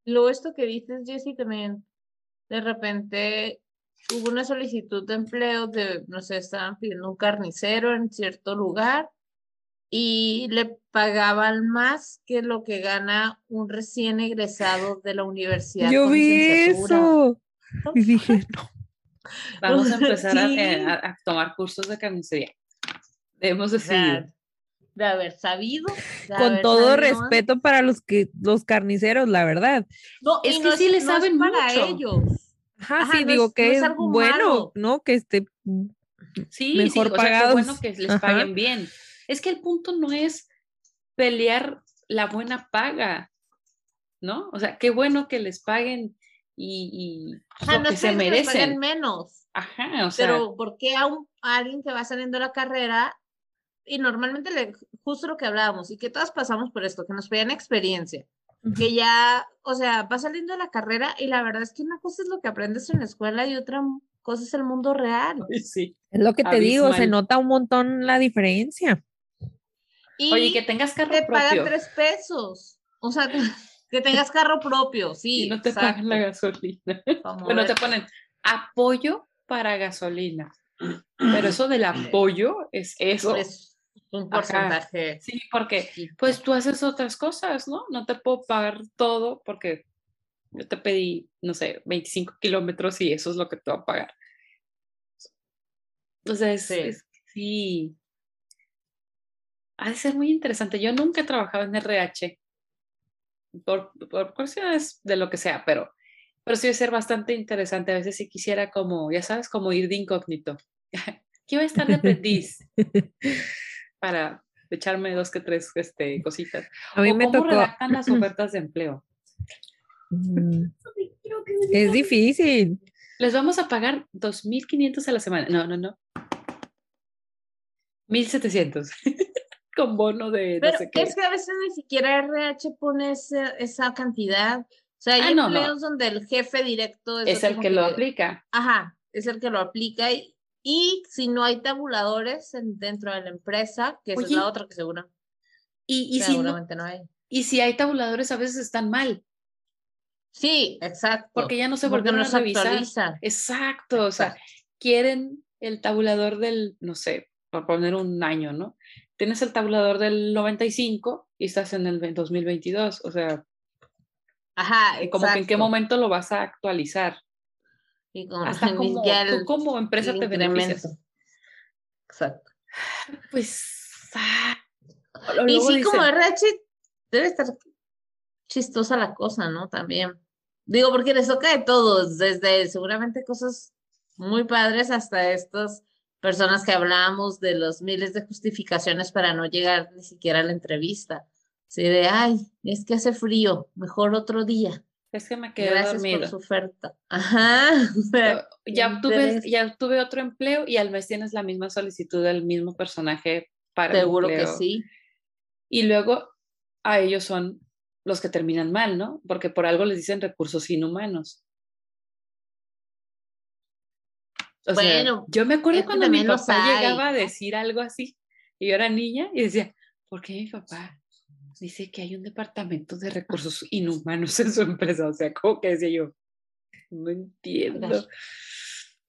Luego esto que dices, Jessy, también, de repente hubo una solicitud de empleo de, no sé, estaban pidiendo un carnicero en cierto lugar y le pagaban más que lo que gana un recién egresado de la universidad. Yo vi eso. Y dije, no. Vamos a empezar Sí. eh, a- a tomar cursos de carnicería. Hemos decidido. De haber sabido. de Con haber todo sabido, respeto para los que los carniceros, la verdad. No, Es que no sí le no es saben para mucho. ellos. Ajá, Ajá, sí, no digo es- que no es bueno, malo. ¿no? Que este Sí, mejor sí, o sea, qué bueno pagados. que les Ajá. paguen bien. Es que el punto no es pelear la buena paga, ¿no? O sea, qué bueno que les paguen y, y Ajá, lo no que se diciendo que les paguen merecen. menos. Ajá, o sea, Pero ¿por qué a, un, a alguien que va saliendo de la carrera y normalmente le, justo lo que hablábamos y que todas pasamos por esto, que nos pedían experiencia, que ya, o sea, va saliendo de la carrera y la verdad es que una cosa es lo que aprendes en la escuela y otra cosa es el mundo real. sí. es lo que te digo, se Abismal. nota un montón la diferencia. Y Oye, que tengas carro te pagan propio tres pesos. O sea, que, tengas carro propio, sí. y no te pagan la exacto, gasolina. Bueno, te ponen apoyo para gasolina. Pero eso del apoyo es eso. Es un Ajá. porcentaje. Sí, porque Sí. pues tú haces otras cosas, ¿no? No te puedo pagar todo porque yo te pedí, no sé, 25 kilómetros y eso es lo que te voy a pagar. O sea, es, Sí. es- sí. Ha de ser muy interesante. Yo nunca he trabajado en RH por, por cuestiones de lo que sea, pero, pero sí debe ser bastante interesante. A veces si quisiera como, ya sabes, como ir de incógnito. ¿Qué va a estar de aprendiz? Para echarme dos que tres este, cositas. A mí O me cómo tocó. redactan las ofertas de empleo. Mm, Es difícil. Les vamos a pagar 2.500 a la semana. No, no, no. 1.700. Con bono de no Pero sé qué. es que a veces ni siquiera RH pone ese- esa cantidad. O sea, hay Ah, no, no. empleos donde el jefe directo es, Es el como que lo aplica. Ajá, es el que lo aplica y, y si no hay tabuladores en- dentro de la empresa, que esa es la otra que seguro, Y, y, si no, seguramente no hay. y si hay tabuladores, a veces están mal, Sí, exacto. porque ya no se volvieron no a revisar. Exacto, o sea, Exacto. quieren el tabulador del, no sé, por poner un año, ¿no? Tienes el tabulador del 95 y estás en el ve- 2022, o sea, Ajá, como que en qué exacto. momento lo vas a actualizar. Y con Hasta como tú como empresa te beneficias. Exacto. Pues, ah, Y sí, como RH debe estar chistosa la cosa, ¿no? También. Digo, porque les toca de todos, desde seguramente cosas muy padres hasta estas personas que hablamos de los miles de justificaciones para no llegar ni siquiera a la entrevista. Así de, ay, es que hace frío, mejor otro día. Es que me quedé Gracias dormido. por su oferta. Ajá. o sea, Ya obtuve, ya obtuve otro empleo y al mes tienes la misma solicitud del mismo personaje para el Seguro que sí. Y luego a ellos son los que terminan mal, ¿no? Porque por algo les dicen recursos inhumanos. O sea, Bueno, yo me acuerdo cuando mi papá llegaba a decir algo así y yo era niña y decía, ¿por qué mi papá dice que hay un departamento de recursos inhumanos en su empresa? O sea, ¿cómo que decía yo? No entiendo.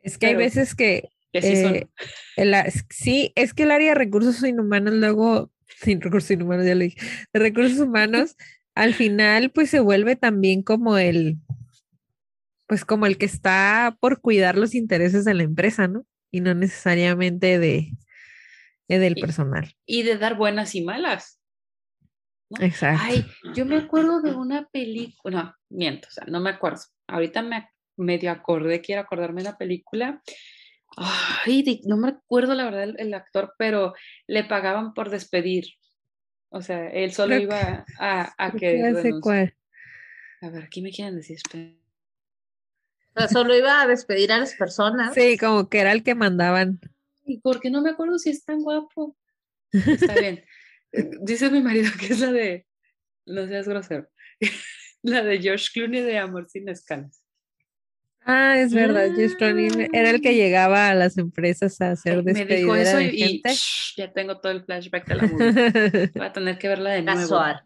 Es que hay veces que Que sí son. eh, el sí, es que el área de recursos inhumanos luego, sin recursos inhumanos, ya lo dije, de recursos humanos, al final pues se vuelve también como el, pues como el que está por cuidar los intereses de la empresa, ¿no? Y no necesariamente de, de del Y- personal. y de dar buenas y malas. ¿No? Exacto. Ay, yo me acuerdo de una película, no, miento, o sea, no me acuerdo. Ahorita me medio acordé, quiero acordarme de la película. Ay, de- no me acuerdo la verdad el, el actor, pero le pagaban por despedir. O sea, él solo Creo que- iba a, a que. A ver, aquí me quieren decir. O sea, solo iba a despedir a las personas. Sí, como que era el que mandaban. ¿Y por qué no me acuerdo si es tan guapo? Está bien. Dice mi marido que es la de, no seas grosero, la de George Clooney de Amor sin escalas. Ah, es verdad, Josh Clooney era el que llegaba a las empresas a hacer Me dijo eso de y, y, gente. shh, ya tengo todo el flashback de la movie. Voy a tener que verla de nuevo. Casual.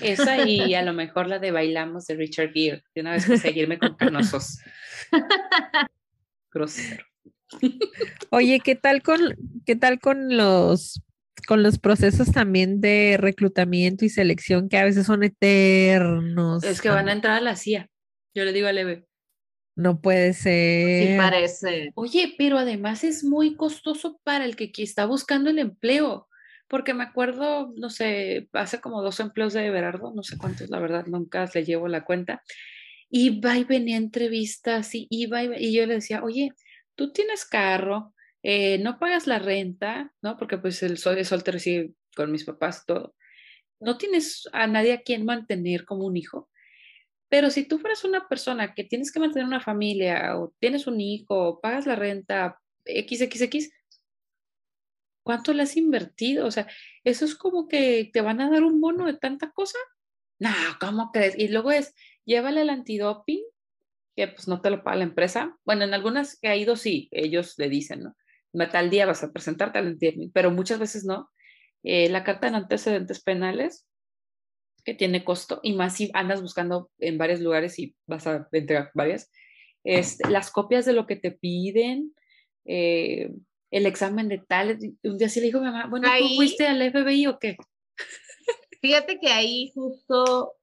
Esa y a lo mejor la de Bailamos de Richard Gere. De una vez que seguirme con canosos. Grosero. Oye, ¿qué tal con qué tal con los con los procesos también de reclutamiento y selección que a veces son eternos? Es que van a entrar a la CIA. Yo le digo a Leve, No puede Sí, ser. parece. oye, pero además es muy costoso para el que, está buscando el empleo. Porque me acuerdo, no sé, hace como dos empleos de Everardo, no sé cuántos, la verdad, nunca le llevo la cuenta. Iba y venía a entrevistas y iba y, y yo le decía, oye, tú tienes carro, eh, no pagas la renta, ¿no? Porque pues el sol de soltero sí, con mis papás, todo. No tienes a nadie a quien mantener como un hijo. Pero si tú fueras una persona que tienes que mantener una familia o tienes un hijo, o pagas la renta, XXX, ¿cuánto le has invertido? O sea, eso es como que te van a dar un bono de tanta cosa. No, ¿cómo crees? Y luego es, llévale el antidoping, que pues no te lo paga la empresa. Bueno, en algunas que ha ido sí, ellos le dicen, ¿no? "Ma- Tal día vas a presentarte al antidoping, pero muchas veces no. Eh, la carta de antecedentes penales, que tiene costo, y más si andas buscando en varios lugares y vas a entregar varias. Este, las copias de lo que te piden, eh, el examen de tal. Un día sí le dijo a mi mamá, bueno, ¿tú Ahí- fuiste al FBI o qué? Fíjate que ahí justo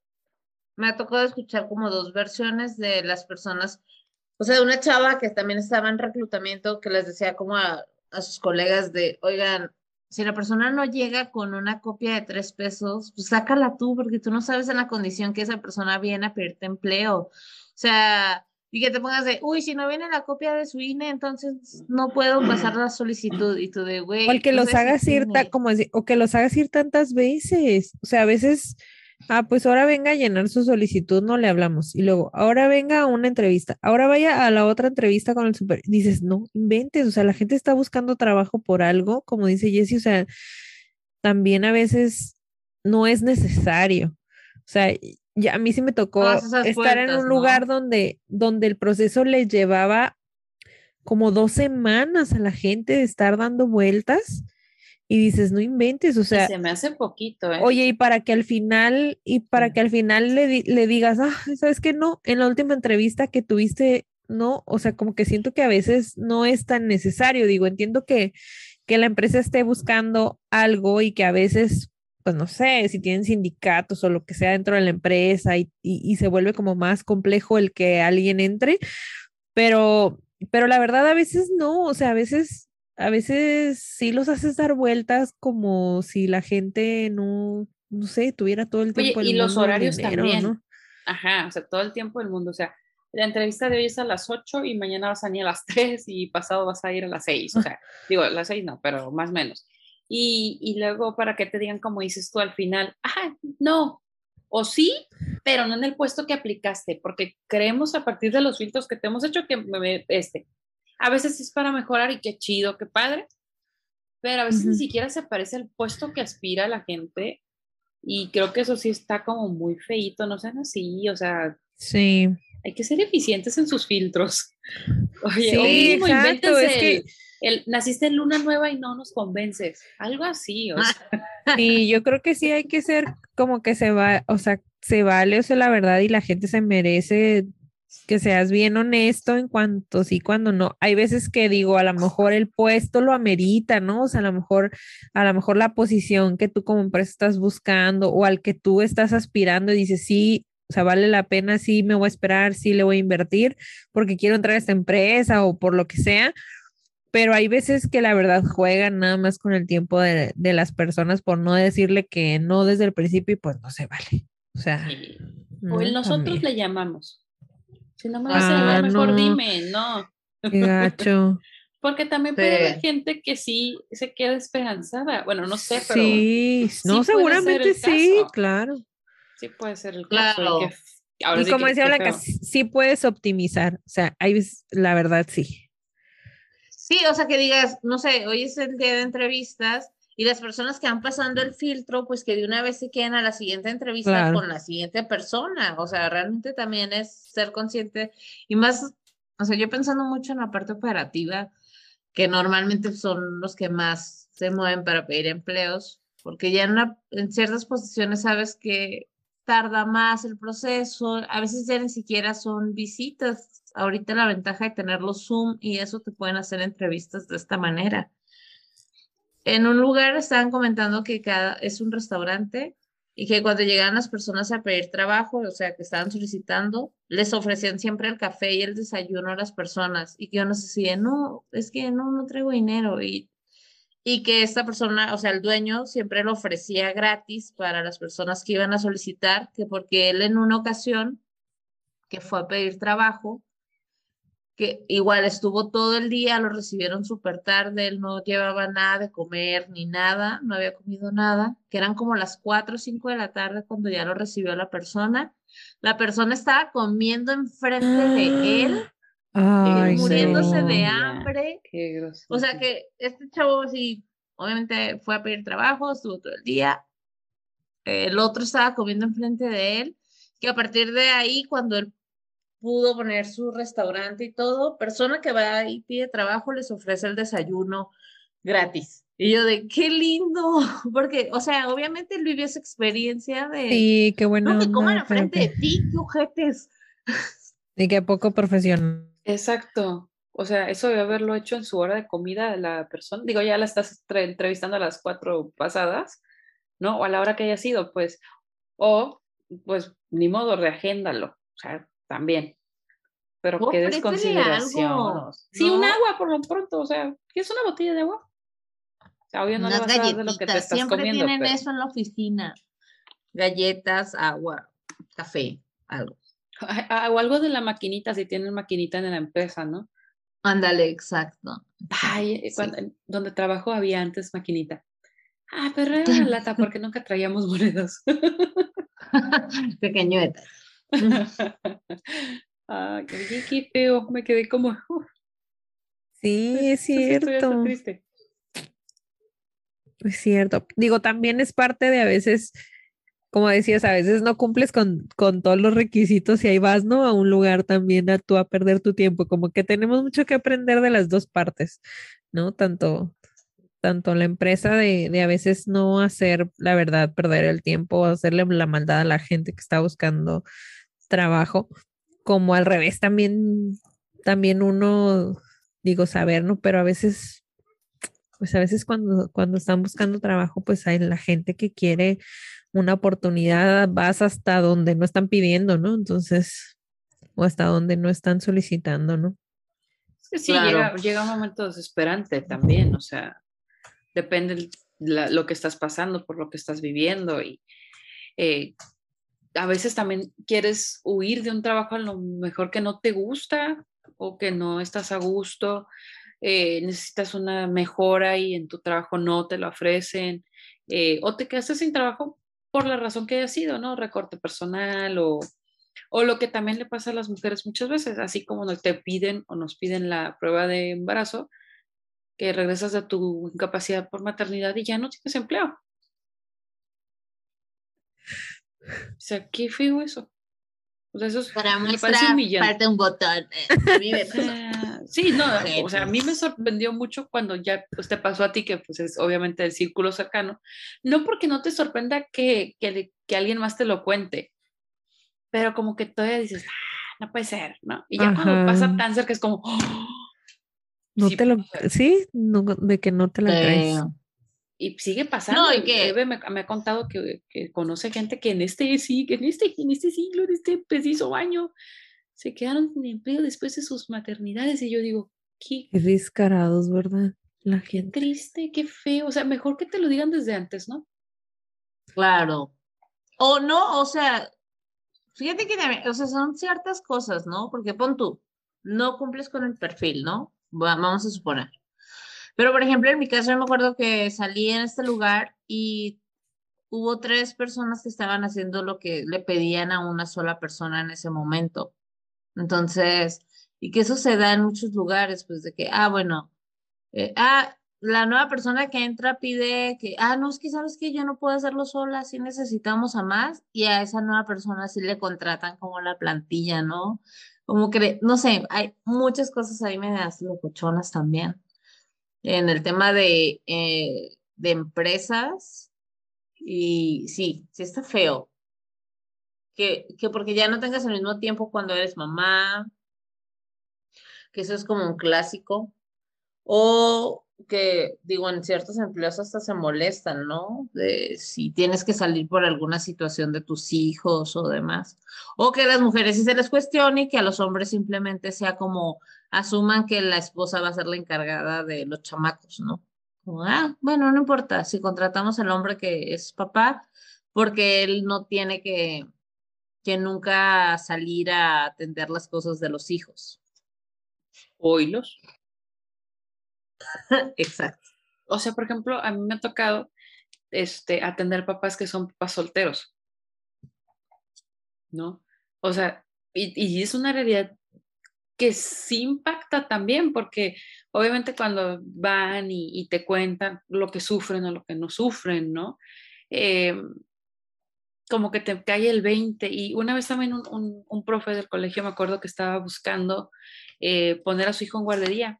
me ha tocado escuchar como dos versiones de las personas, o sea, de una chava que también estaba en reclutamiento que les decía como a, a sus colegas de, oigan, si la persona no llega con una copia de tres pesos, pues sácala tú, porque tú no sabes en la condición que esa persona viene a pedirte empleo. O sea, y que te pongas de, uy, si no viene la copia de su INE, entonces no puedo pasar la solicitud. Y tú de, güey. O el que los hagas ir, ta- tiene". como o que los hagas ir tantas veces. O sea, a veces, ah, pues ahora venga a llenar su solicitud, no le hablamos. Y luego, ahora venga a una entrevista, ahora vaya a la otra entrevista con el super. Dices, no inventes, o sea, la gente está buscando trabajo por algo, como dice Jessie, o sea, también a veces no es necesario. O sea, ya a mí sí me tocó estar en un ¿no? lugar donde, donde el proceso les llevaba como dos semanas a la gente de estar dando vueltas y dices, no inventes, o Y sea, se me hace poquito, ¿eh? oye, y para que al final, y para que al final le, le digas, ah, ¿sabes qué? No, en la última entrevista que tuviste, no, o sea, como que siento que a veces no es tan necesario, digo, entiendo que, que la empresa esté buscando algo y que a veces, pues no sé, si tienen sindicatos o lo que sea dentro de la empresa y, y, y se vuelve como más complejo el que alguien entre, pero, pero la verdad a veces no, o sea, a veces, a veces sí los haces dar vueltas como si la gente no, no sé, tuviera todo el Oye, tiempo. del y los mundo del horarios dinero, también. ¿no? Ajá, o sea, todo el tiempo del mundo. O sea, la entrevista de hoy es a las 8 y mañana vas a ir a las 3 y pasado vas a ir a las 6. O sea, digo, a las 6 no, pero más o menos. Y, y luego para que te digan, como dices tú al final, ah, no, o sí, pero no en el puesto que aplicaste, porque creemos a partir de los filtros que te hemos hecho que este, a veces es para mejorar y qué chido, qué padre, pero a veces ni Ujú. siquiera se parece al puesto que aspira la gente y creo que eso sí está como muy feíto, no sean así, o sea, Sí. hay que ser eficientes en sus filtros. Oye, Sí, exacto, es que- el, naciste en luna nueva y no nos convences, algo así, o sea, Sí, yo creo que sí hay que ser como que se va, o sea, se vale, o sea, la verdad, y la gente se merece que seas bien honesto en cuanto sí, cuando no. Hay veces que digo, a lo mejor el puesto lo amerita, ¿no? O sea, a lo mejor, a lo mejor la posición que tú como empresa estás buscando o al que tú estás aspirando y dices, sí, o sea, vale la pena, sí, me voy a esperar, sí, le voy a invertir porque quiero entrar a esta empresa o por lo que sea pero hay veces que la verdad juegan nada más con el tiempo de, de las personas por no decirle que no desde el principio y pues no se vale. O sea, no, o el nosotros también. le llamamos. Si no me vas a Ah, llamar, mejor no. dime, no. Qué gacho. Porque también puede haber gente que sí se queda esperanzada. Bueno, no sé, pero sí, no, sí seguramente sí, caso. claro. sí puede ser el caso. Claro. Y, que- ahora Y sí como que decía Blanca, sí, puedes optimizar. O sea, hay la verdad sí. Sí, o sea, que digas, no sé, hoy es el día de entrevistas y las personas que van pasando el filtro, pues que de una vez se queden a la siguiente entrevista Claro. con la siguiente persona. O sea, realmente también es ser consciente y más o sea, yo pensando mucho en la parte operativa, que normalmente son los que más se mueven para pedir empleos, porque ya en, una- en ciertas posiciones sabes que tarda más el proceso, a veces ya ni siquiera son visitas. Ahorita la ventaja de tenerlo Zoom y eso te pueden hacer entrevistas de esta manera. En un lugar estaban comentando que cada es un restaurante y que cuando llegaban las personas a pedir trabajo, o sea, que estaban solicitando, les ofrecían siempre el café y el desayuno a las personas. Y que yo no sé si, no, es que no, no traigo dinero y, y que esta persona, o sea, el dueño siempre lo ofrecía gratis para las personas que iban a solicitar, que porque él en una ocasión que fue a pedir trabajo, que igual estuvo todo el día, lo recibieron súper tarde, él no llevaba nada de comer ni nada, no había comido nada, que eran como las 4 o 5 de la tarde cuando ya lo recibió la persona. La persona estaba comiendo enfrente de él, Ay, muriéndose de hambre. Qué grosero. O sea que este chavo sí, obviamente fue a pedir trabajo, estuvo todo el día. El otro estaba comiendo enfrente de él, que a partir de ahí, cuando él pudo poner su restaurante y todo, persona que va y pide trabajo les ofrece el desayuno gratis. Y yo de, qué lindo, porque, o sea, obviamente él vivió esa experiencia de, Sí, qué bueno. no que coman enfrente de ti, qué ojetes. Y qué poco profesional. Exacto. O sea, eso debe haberlo hecho en su hora de comida la persona. Digo, ya la estás tre- entrevistando a las cuatro pasadas, ¿no? O a la hora que haya sido, pues. O, pues, ni modo, reagéndalo. O sea, también. Pero qué Ofrécele desconsideración. algo, Sí, un agua por lo pronto. O sea, ¿quieres una botella de agua? O sea, obvio no le Unas vas a dar de lo que te galletitas, estás siempre comiendo. tienen pero- eso en la oficina. Galletas, agua, café, algo. Ah, O algo de la maquinita, si tienen maquinita en la empresa, ¿no? Ándale, exacto. Ay, eh, Sí. cuando- en- donde trabajo había antes maquinita. Ah, pero era una lata porque nunca traíamos monedas. Pequeño detalle. Oye, qué feo. Me quedé como. Sí, pues, es cierto. Es cierto. Digo, también es parte de a veces, como decías, a veces no cumples con, con todos los requisitos y ahí vas, ¿no? A un lugar también a tú a perder tu tiempo. Como que tenemos mucho que aprender de las dos partes, ¿no? Tanto, tanto la empresa de, de a veces no hacer, la verdad, perder el tiempo o hacerle la maldad a la gente que está buscando trabajo, como al revés también, también uno, digo, saber, ¿no? Pero a veces pues a veces cuando, cuando están buscando trabajo, pues hay la gente que quiere una oportunidad, vas hasta donde no están pidiendo, ¿no? Entonces, o hasta donde no están solicitando, ¿no? Es que sí, Claro. llega, llega un momento desesperante también. O sea, depende la- lo que estás pasando, por lo que estás viviendo. Y eh, a veces también quieres huir de un trabajo a lo mejor que no te gusta o que no estás a gusto. eh, necesitas una mejora y en tu trabajo no te lo ofrecen, eh, o te quedaste sin trabajo por la razón que haya sido, ¿no? Recorte personal o, o lo que también le pasa a las mujeres muchas veces, así como te piden o nos piden la prueba de embarazo, que regresas de tu incapacidad por maternidad y ya no tienes empleo. O sea, qué feo eso. O sea, eso es- Para me parece humillante. falta un botón. Eh, a mí me pasó. Sí, no, o sea, a mí me sorprendió mucho cuando ya pues, te pasó a ti, que pues es obviamente el círculo cercano. No porque no te sorprenda que, que, que alguien más te lo cuente, pero como que todavía dices, "Ah, no puede ser, ¿no? Y ya cuando pasa Ajá. tan cerca es como, "Oh". No Sí te lo, sí, no, de que no te la crees. Y sigue pasando. y que- Eve me, me ha contado que, que conoce gente que en este, sí, que en este, en este siglo, en este preciso año, se quedaron sin empleo después de sus maternidades. Y yo digo, qué Qué descarados, ¿verdad? La Qué gente. triste, qué feo. O sea, mejor que te lo digan desde antes, ¿no? Claro. O no, o sea, fíjate que también, o sea, son ciertas cosas, ¿no? Porque pon tú, no cumples con el perfil, ¿no? Va- Vamos a suponer. Pero, por ejemplo, en mi caso, yo me acuerdo que salí en este lugar y hubo tres personas que estaban haciendo lo que le pedían a una sola persona en ese momento. Entonces, y que eso se da en muchos lugares, pues de que, ah, bueno, eh, ah, la nueva persona que entra pide que, ah, no, es que sabes que yo no puedo hacerlo sola, sí necesitamos a más, y a esa nueva persona sí le contratan como la plantilla, ¿no? como que, no sé, hay muchas cosas ahí medias locochonas también. En el tema de, eh, de empresas, y sí, sí está feo. Que, que porque ya no tengas el mismo tiempo cuando eres mamá, que eso es como un clásico. O que, digo, en ciertos empleos hasta se molestan, ¿no? De si tienes que salir por alguna situación de tus hijos o demás. O que las mujeres sí se les cuestione y que a los hombres simplemente sea como asuman que la esposa va a ser la encargada de los chamacos, ¿no? Como, ah, bueno, no importa si contratamos al hombre que es papá, porque él no tiene que, que nunca salir a atender las cosas de los hijos. Oílos. Exacto. O sea, por ejemplo, a mí me ha tocado este, atender papás que son papás solteros. ¿No? O sea, y, y es una realidad que sí impacta también, porque obviamente cuando van y, y, te cuentan lo que sufren o lo que no sufren, ¿no? Eh, como que te cae el 20. Y una vez también un, un, un profe del colegio me acuerdo que estaba buscando eh, poner a su hijo en guardería.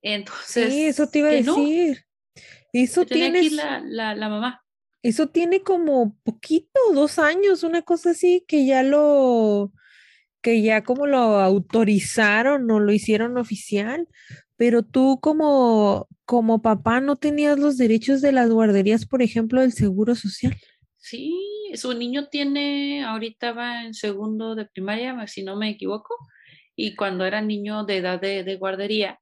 Entonces. Sí, eso te iba a decir. No, eso tiene. aquí la, la, la, mamá. Eso tiene como poquito, dos años, una cosa así, que ya lo. Que ya como lo autorizaron o lo hicieron oficial. Pero tú como, como papá no tenías los derechos de las guarderías, por ejemplo, del seguro social. Sí, su niño tiene, ahorita va en segundo de primaria, si no me equivoco, y cuando era niño de edad de, de guardería,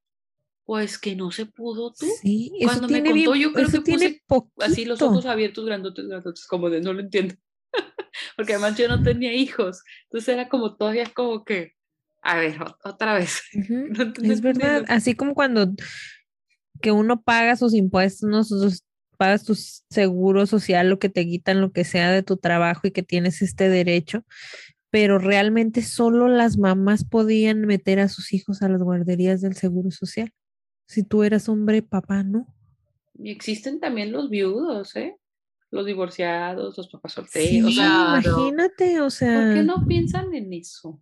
pues que no se pudo tú. Sí, Cuando me contó, bien, yo creo que tiene puse así los ojos abiertos, grandotes, grandotes, como de no lo entiendo. Porque además yo no tenía hijos. Entonces era como todavía como que, a ver, otra vez. Uh -huh. no es verdad, así como cuando que uno paga sus impuestos, ¿no? sus, pagas tu seguro social, lo que te quitan, lo que sea de tu trabajo y que tienes este derecho, pero realmente solo las mamás podían meter a sus hijos a las guarderías del seguro social. Si tú eras hombre, papá, ¿no? Y existen también los viudos, ¿eh? Los divorciados, los papás solteros. Sí, o sea, imagínate, o sea. ¿Por qué no piensan en eso?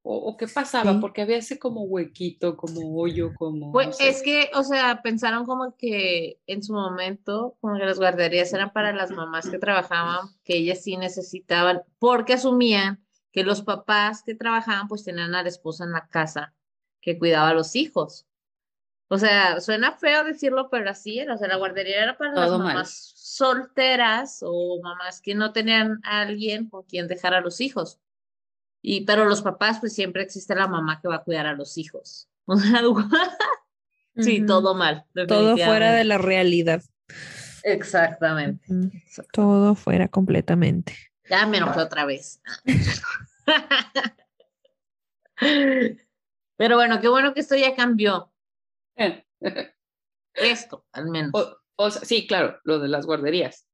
¿O, o qué pasaba? Sí. Porque había ese como huequito, como hoyo, como. Pues no sé. es que, o sea, pensaron como que en su momento, como que las guarderías eran para las mamás que trabajaban, que ellas sí necesitaban, porque asumían que los papás que trabajaban, pues tenían a la esposa en la casa que cuidaba a los hijos. O sea, suena feo decirlo, pero así era. O sea, la guardería era para Todo las mamás mal. solteras o mamás que no tenían a alguien con quien dejar a los hijos. Y, pero los papás, pues siempre existe la mamá que va a cuidar a los hijos. O sea, sí, uh -huh. todo mal. Todo fuera de la realidad. Exactamente. Uh -huh. Todo fuera completamente. Ya me enojé otra vez. Pero bueno, qué bueno que esto ya cambió. Esto, al menos. O, o sea, sí, claro, lo de las guarderías.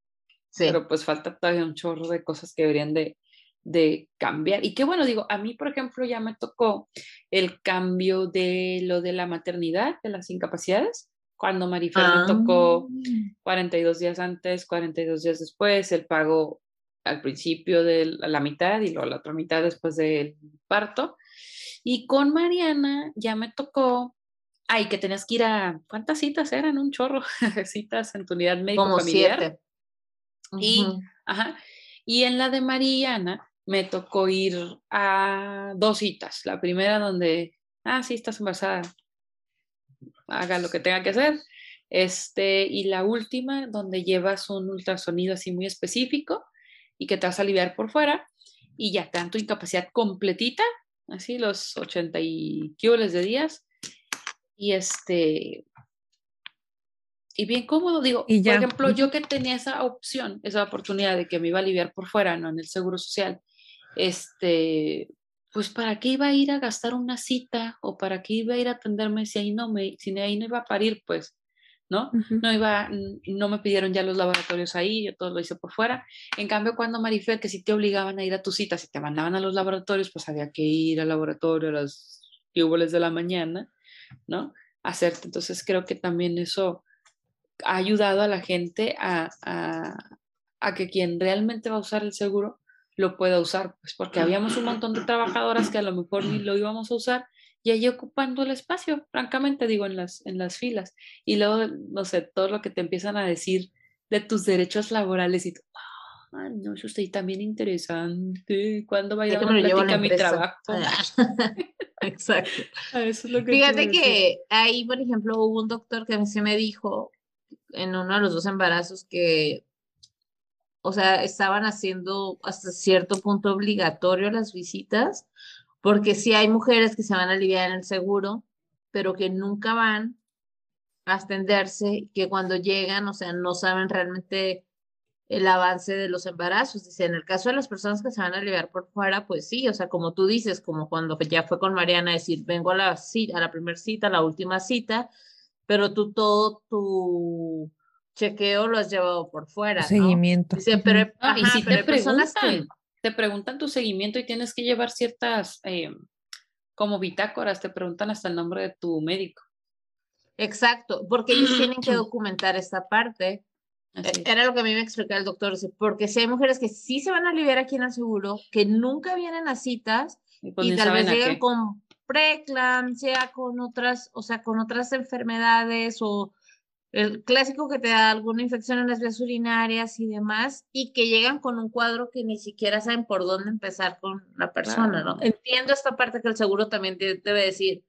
Sí. Pero pues falta todavía un chorro de cosas que deberían de, de cambiar. Y qué bueno, digo, a mí, por ejemplo, ya me tocó el cambio de lo de la maternidad, de las incapacidades. Cuando Marifer ah. me tocó 42 días antes, 42 días después, el pago al principio de la mitad y luego la otra mitad después del parto. Y con Mariana ya me tocó, ay, que tenías que ir a, ¿cuántas citas eran? Un chorro, citas en tu unidad médico Como familiar. siete. Y, uh -huh. ajá, y en la de Mariana me tocó ir a dos citas. La primera donde, ah, sí, estás embarazada, haga lo que tenga que hacer. Este, y la última donde llevas un ultrasonido así muy específico y que te vas a aliviar por fuera y ya te dan tu incapacidad completita así los 80 y kilos de días. Y este. Y bien cómodo, digo, y ya. por ejemplo, yo que tenía esa opción, esa oportunidad de que me iba a aliviar por fuera, no en el seguro social, este, pues para qué iba a ir a gastar una cita o para qué iba a ir a atenderme si ahí no me, si ahí no iba a parir, pues, ¿no? Uh -huh. No iba, no me pidieron ya los laboratorios ahí, yo todo lo hice por fuera. En cambio, cuando Marifer, que si te obligaban a ir a tu cita, si te mandaban a los laboratorios, pues había que ir al laboratorio a las de la mañana, ¿no? Hacerte. Entonces creo que también eso ha ayudado a la gente a, a, a, que quien realmente va a usar el seguro, lo pueda usar, pues porque habíamos un montón de trabajadoras que a lo mejor ni lo íbamos a usar y ahí ocupando el espacio, francamente digo, en las, en las filas. Y luego, no sé, todo lo que te empiezan a decir de tus derechos laborales y tú, ah, no, eso está ahí también interesante. ¿Cuándo va a ir a la mi trabajo? Exacto. Ah, Eso es lo que te iba a Fíjate que ahí, por ejemplo, hubo un doctor que sí me dijo en uno de los dos embarazos que, o sea, estaban haciendo hasta cierto punto obligatorio las visitas, porque sí hay mujeres que se van a aliviar en el seguro, pero que nunca van a atenderse, y que cuando llegan, o sea, no saben realmente el avance de los embarazos. Dice, en el caso de las personas que se van a aliviar por fuera, pues sí, o sea, como tú dices, como cuando ya fue con Mariana, decir, vengo a la cita, a la primera cita, a la última cita, pero tú todo tu chequeo lo has llevado por fuera, ¿no? Seguimiento. Dice, pero. No, y si pero te hay personas que- preguntan, te preguntan tu seguimiento y tienes que llevar ciertas, eh, como bitácoras, te preguntan hasta el nombre de tu médico. Exacto, porque ellos tienen que documentar esta parte. Así es. Era lo que a mí me explicaba el doctor, porque si hay mujeres que sí se van a aliviar aquí en el seguro, que nunca vienen a citas Y pues y tal vez llegan con preeclampsia, con otras, o sea, con otras enfermedades o el clásico que te da alguna infección en las vías urinarias y demás, y que llegan con un cuadro que ni siquiera saben por dónde empezar con la persona, ¿no? Entiendo esta parte que el seguro también te- debe decir,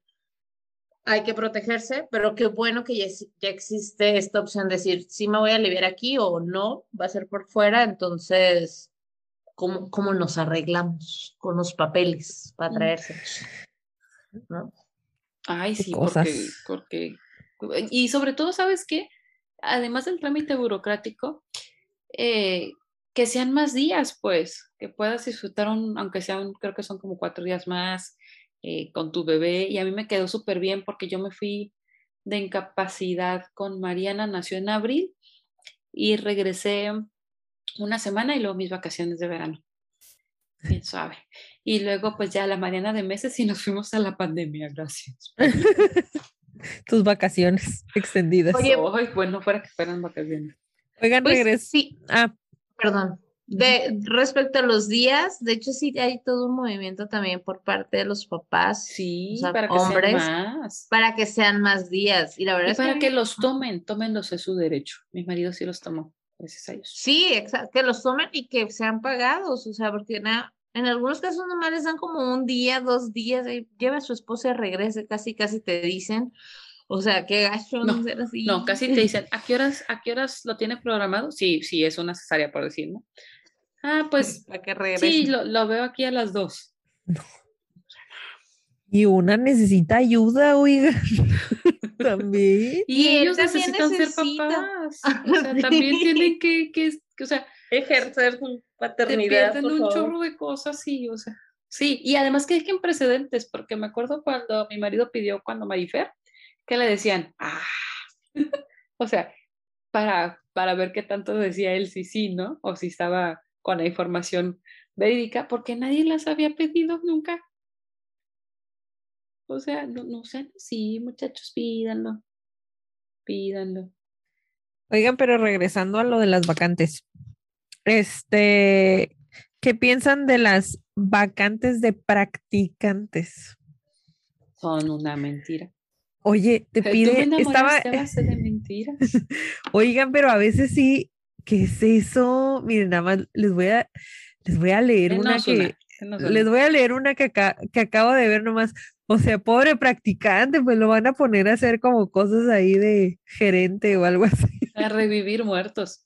hay que protegerse, pero qué bueno que ya, ex- ya existe esta opción de decir, si me voy a aliviar aquí o no, va a ser por fuera, entonces, ¿cómo, cómo nos arreglamos con los papeles para Mm. traerse? ¿no? Ay, sí, cosas. porque, porque, y sobre todo, ¿sabes qué? Además del trámite burocrático, eh, que sean más días, pues, que puedas disfrutar, un, aunque sean, creo que son como cuatro días más eh, con tu bebé. Y a mí me quedó súper bien porque yo me fui de incapacidad con Mariana, nació en abril y regresé una semana y luego mis vacaciones de verano. Bien suave. Y luego, pues ya la Mariana de meses y nos fuimos a la pandemia, gracias. Tus vacaciones extendidas. Oye, Ay, bueno, fuera que fueran vacaciones. Oigan, Pues sí, Ah, perdón. De, respecto a los días, de hecho sí hay todo un movimiento también por parte de los papás Sí, o sea, para que hombres, sean más. para que sean más días. Y la verdad Y es que, para que los tomen, tómenlos es su derecho. Mi marido sí los tomó, gracias a Dios. Sí, exacto, que los tomen y que sean pagados, o sea, porque na- en algunos casos nomás les dan como un día, dos días, lleva a su esposa y regrese, casi, casi te dicen, o sea, qué gacho No, no así. No, casi te dicen, ¿a qué horas, a qué horas lo tiene programado? Sí, sí, es una cesárea por decir, ¿no? Ah, pues para que regrese. sí, lo, lo veo aquí a las dos. y una necesita ayuda, oiga. También. Y, ellos también necesitan ser papás. O sea, también Sí. tienen que, que, que, o sea, Ejercer su te paternidad, pierden por un favor. chorro de cosas, sí, o sea, sí, y además que dejen precedentes, porque me acuerdo cuando mi marido pidió cuando Marifer, que le decían, ah, o sea, para, para ver qué tanto decía él si sí, ¿no? O si estaba con la información verídica, porque nadie las había pedido nunca. O sea, no, no sean así, muchachos, pídanlo, pídanlo. Oigan, pero regresando a lo de las vacantes. Este, ¿qué piensan de las vacantes de practicantes? Son una mentira. Oye, te pide, estaba, de mentiras. oigan, pero a veces sí, ¿qué es eso? Miren, nada más les voy a, les voy a leer que, una, una. les voy a leer una que, aca- que acabo de ver nomás. O sea, pobre practicante, pues lo van a poner a hacer como cosas ahí de gerente o algo así. A revivir muertos.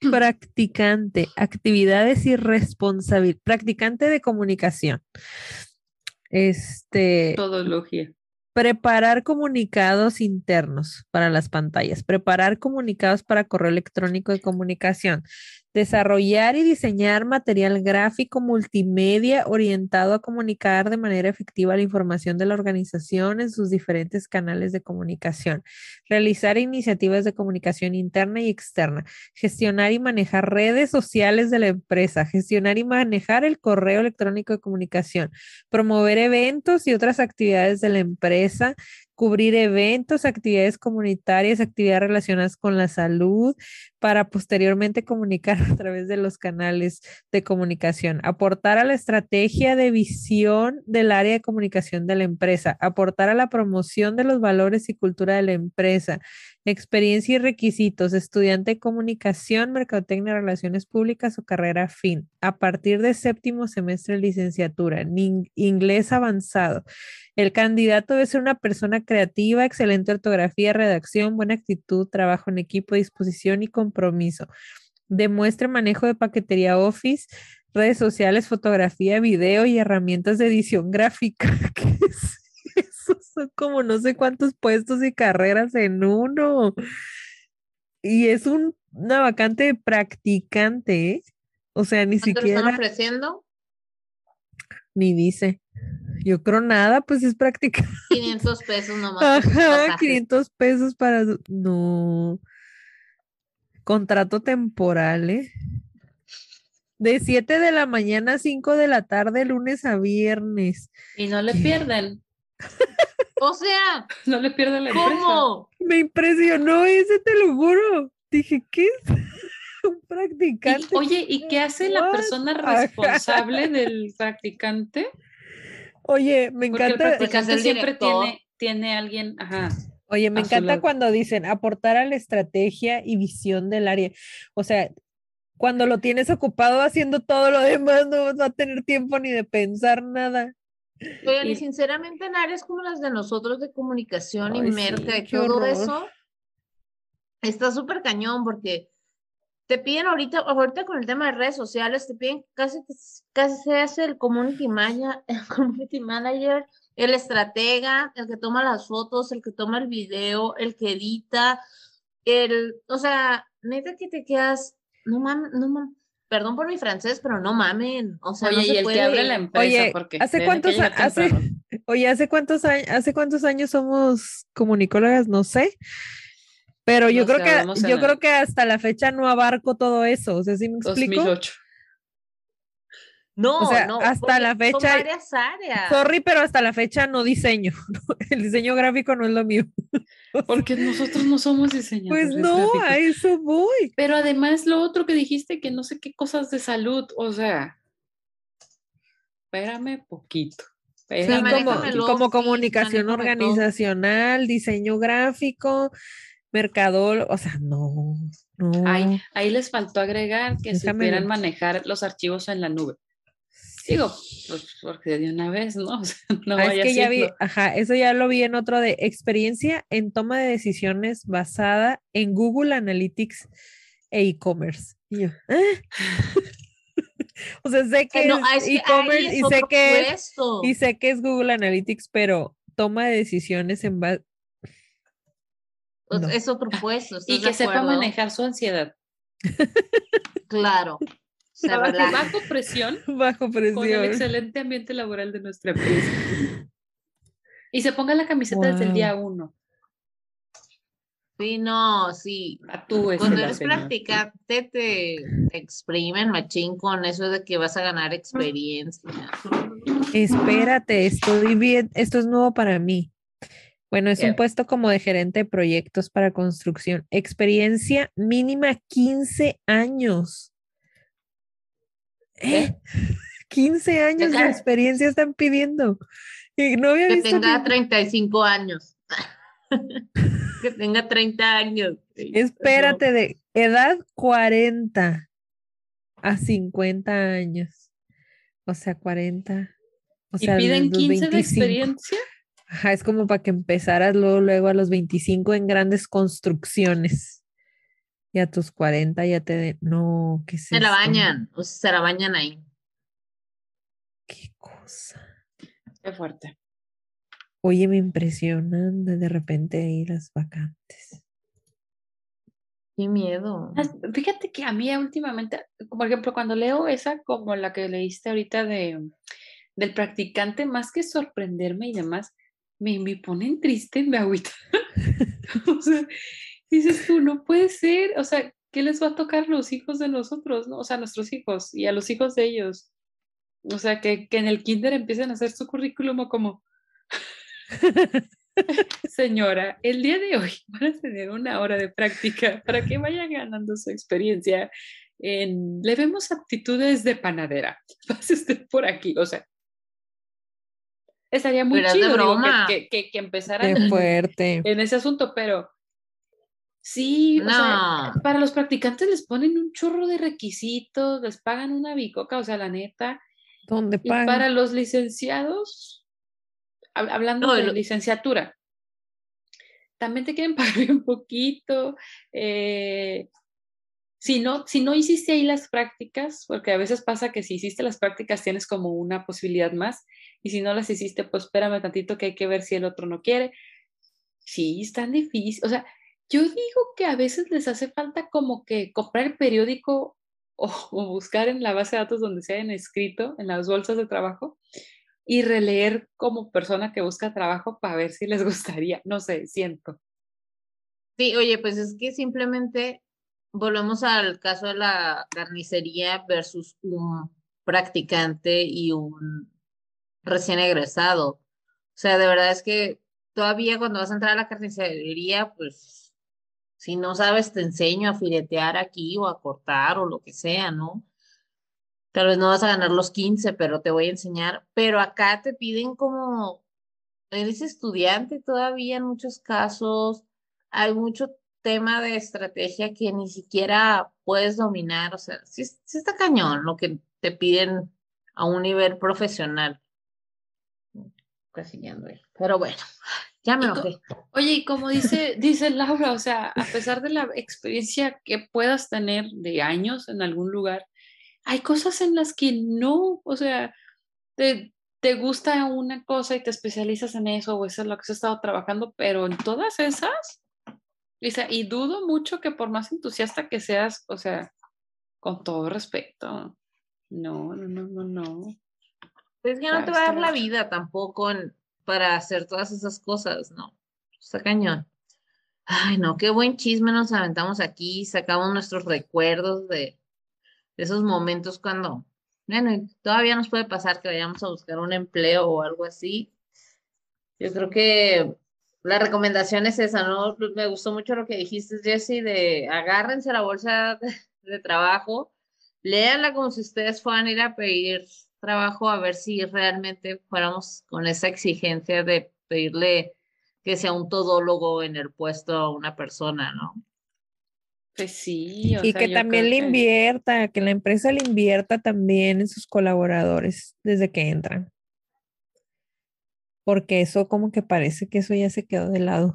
Practicante, actividades y responsabilidad. Practicante de comunicación. Este, Todología. Preparar comunicados internos para las pantallas, preparar comunicados para correo electrónico de comunicación, desarrollar y diseñar material gráfico multimedia orientado a comunicar de manera efectiva la información de la organización en sus diferentes canales de comunicación, realizar iniciativas de comunicación interna y externa, gestionar y manejar redes sociales de la empresa, gestionar y manejar el correo electrónico de comunicación, promover eventos y otras actividades de la empresa, cubrir eventos, actividades comunitarias, actividades relacionadas con la salud, para posteriormente comunicar a través de los canales de comunicación, aportar a la estrategia de visión del área de comunicación de la empresa, aportar a la promoción de los valores y cultura de la empresa, experiencia y requisitos, estudiante de comunicación, mercadotecnia, relaciones públicas o carrera fin, a partir de séptimo semestre de licenciatura, inglés avanzado. El candidato debe ser una persona creativa, excelente ortografía, redacción, buena actitud, trabajo en equipo, disposición y compromiso. Demuestre manejo de paquetería Office, redes sociales, fotografía, video y herramientas de edición gráfica. ¿Qué es eso? Son como no sé cuántos puestos y carreras en uno. Y es un, una vacante de practicante, ¿eh? O sea, ni ¿Cuánto siquiera. están ofreciendo? Ni dice. Yo creo nada, pues es práctica. 500 pesos nomás. Ajá, pasajes. 500 pesos para... No. Contrato temporal, ¿eh? De 7 de la mañana a 5 de la tarde, lunes a viernes. Y no le pierden, O sea, no le pierden la empresa. ¿cómo? Me impresionó ese, te lo juro. Dije, ¿qué es? Un Y, practicante. oye, ¿y qué hace la persona Ajá. responsable del practicante? Oye, me Porque el encanta. practicante el siempre tiene, tiene alguien, ajá. Oye, me encanta lado. cuando dicen aportar a la estrategia y visión del área. O sea, cuando lo tienes ocupado haciendo todo lo demás, no vas a tener tiempo ni de pensar nada. Oigan, y Y- sinceramente en áreas como las de nosotros de comunicación y merca sí, y todo horror. eso, está súper cañón porque te piden ahorita, ahorita con el tema de redes sociales, te piden casi casi se hace el community manager, el community manager, el estratega, el que toma las fotos, el que toma el video, el que edita, el, o sea, neta que te quedas, no mames, no mames, perdón por mi francés, pero no mamen, o sea, no Oye, se y el que abre la empresa, Oye, porque ¿hace cuántos hace-. Oye, ¿hace cuántos años, hace cuántos años somos comunicólogas? No sé. Pero yo No creo que yo el creo que hasta la fecha no abarco todo eso. O sea, ¿sí me explico? 2008. No, O sea, no, hasta la son fecha- varias áreas. Sorry, pero hasta la fecha no diseño. El diseño gráfico no es lo mío. Porque nosotros no somos diseñadores. Pues no, gráficos. a eso voy. Pero además lo otro que dijiste, que no sé qué cosas de salud, o sea, espérame poquito. Sí, como, comunicación todo. organizacional, diseño gráfico, mercadol, o sea, no, no. Ahí, ahí les faltó agregar que Déjame supieran ver. manejar los archivos en la nube. Digo, pues porque de una vez, ¿no? O sea, no Ah, es que ya vi, ajá, eso ya lo vi en otro de experiencia en toma de decisiones basada en Google Analytics e e-commerce. Y yo, ¿eh? o sea, sé que no, es e-commerce y sé que es, y sé que es Google Analytics, pero toma de decisiones en base. Pues no. Es otro puesto. Y ¿estás de que sepa manejar su ansiedad. Claro. Relaja. bajo presión Bajo con el presión. excelente ambiente laboral de nuestra empresa. Y se ponga la camiseta desde el día uno. Sí, no, sí. Tatúese Cuando la eres señora. practicante te, te exprimen machín con eso de que vas a ganar experiencia. Espérate, estoy bien, esto es nuevo para mí. Bueno, es un puesto como de gerente de proyectos para construcción. Experiencia mínima 15 años. ¿Eh? 15 años de experiencia están pidiendo. Y no había Que visto tenga ni- 35 años. que tenga 30 años. Espérate, de edad 40 a 50 años. O sea, 40. O Y sea, piden los 15 de 25. experiencia. Ajá, es como para que empezaras luego, luego a los 25 en grandes construcciones. Y a tus 40 ya te den. No, ¿qué es Se la bañan, o sea, se la bañan ahí. Qué cosa. Qué fuerte. Oye, me impresionan de de repente ahí las vacantes. Qué miedo. Fíjate que a mí últimamente, por ejemplo, cuando leo esa como la que leíste ahorita de, del practicante, más que sorprenderme y demás, me, me ponen triste, me agüita. o sea, dices tú, no puede ser, o sea, ¿qué les va a tocar a los hijos de nosotros, no? O sea, a nuestros hijos y a los hijos de ellos. O sea, que, que en el kinder empiecen a hacer su currículum como, Señora, el día de hoy van a tener una hora de práctica para que vayan ganando su experiencia en, le vemos aptitudes de panadera. Pase usted por aquí, o sea, estaría muy Pero chido digo, que- que, que, en- fuerte. en ese asunto, pero sí, o sea, No. para los practicantes les ponen un chorro de requisitos, les pagan una bicoca, o sea, la neta. ¿Dónde Y pagan? para los licenciados, hab- hablando No, y de lo- licenciatura, también te quieren pagar bien poquito. eh, si no, si no hiciste ahí las prácticas, porque a veces pasa que si hiciste las prácticas tienes como una posibilidad más, y si no las hiciste, pues espérame tantito que hay que ver si el otro no quiere. Sí, es tan difícil. O sea, yo digo que a veces les hace falta como que comprar el periódico o, buscar en la base de datos donde se hayan escrito, en las bolsas de trabajo, y releer como persona que busca trabajo para ver si les gustaría. No sé, siento. Sí, oye, pues es que simplemente volvemos al caso de la carnicería versus un practicante y un recién egresado. O sea, de verdad es que todavía cuando vas a entrar a la carnicería, pues si no sabes, te enseño a filetear aquí o a cortar o lo que sea, ¿no? Tal vez no vas a ganar los 15, pero te voy a enseñar. Pero acá te piden como, eres estudiante todavía en muchos casos, hay mucho tema de estrategia que ni siquiera puedes dominar, o sea, sí, está cañón lo que te piden a un nivel profesional. Casi. Pero bueno, ya me enojé. Oye, y como dice, dice Laura, o sea, a pesar de la experiencia que puedas tener de años en algún lugar, hay cosas en las que no, o sea, te, te gusta una cosa y te especializas en eso, o eso es lo que has estado trabajando, pero en todas esas, o sea, y dudo mucho que por más entusiasta que seas, o sea, con todo respeto, no, no, no, no, no. Es que no te va a dar la vida tampoco en- para hacer todas esas cosas, ¿no? Está cañón. Ay, no, qué buen chisme nos aventamos aquí, sacamos nuestros recuerdos de, esos momentos cuando, bueno, todavía nos puede pasar que vayamos a buscar un empleo o algo así. Yo creo que la recomendación es esa, ¿no? Me gustó mucho lo que dijiste, Jessy, de agárrense la bolsa de, de trabajo, léanla como si ustedes fueran a ir a pedir trabajo a ver si realmente fuéramos con esa exigencia de pedirle que sea un todólogo en el puesto a una persona, ¿no? Pues sí, o Y sea, que también le invierta, que la empresa le invierta también en sus colaboradores desde que entran. Porque eso como que parece que eso ya se quedó de lado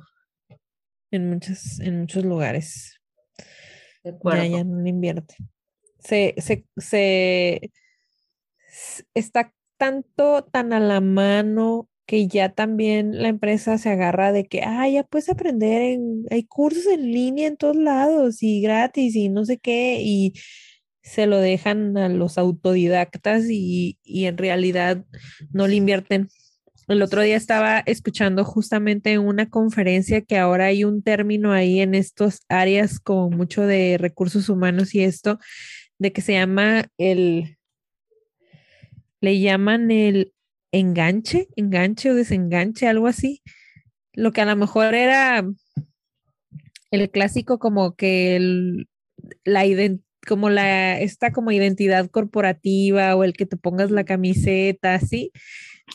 en muchos, en muchos lugares. De Ya, acuerdo. ya no le invierte. Se, se, se, está tanto tan a la mano que ya también la empresa se agarra de que, ah, ya puedes aprender en, hay cursos en línea en todos lados y gratis y no sé qué, y se lo dejan a los autodidactas y, y en realidad no le invierten. El otro día estaba escuchando justamente en una conferencia que ahora hay un término ahí en estos áreas como mucho de recursos humanos y esto, de que se llama el, le llaman el enganche, enganche o desenganche, algo así. Lo que a lo mejor era el clásico como que el, la como la, esta como identidad corporativa o el que te pongas la camiseta, así,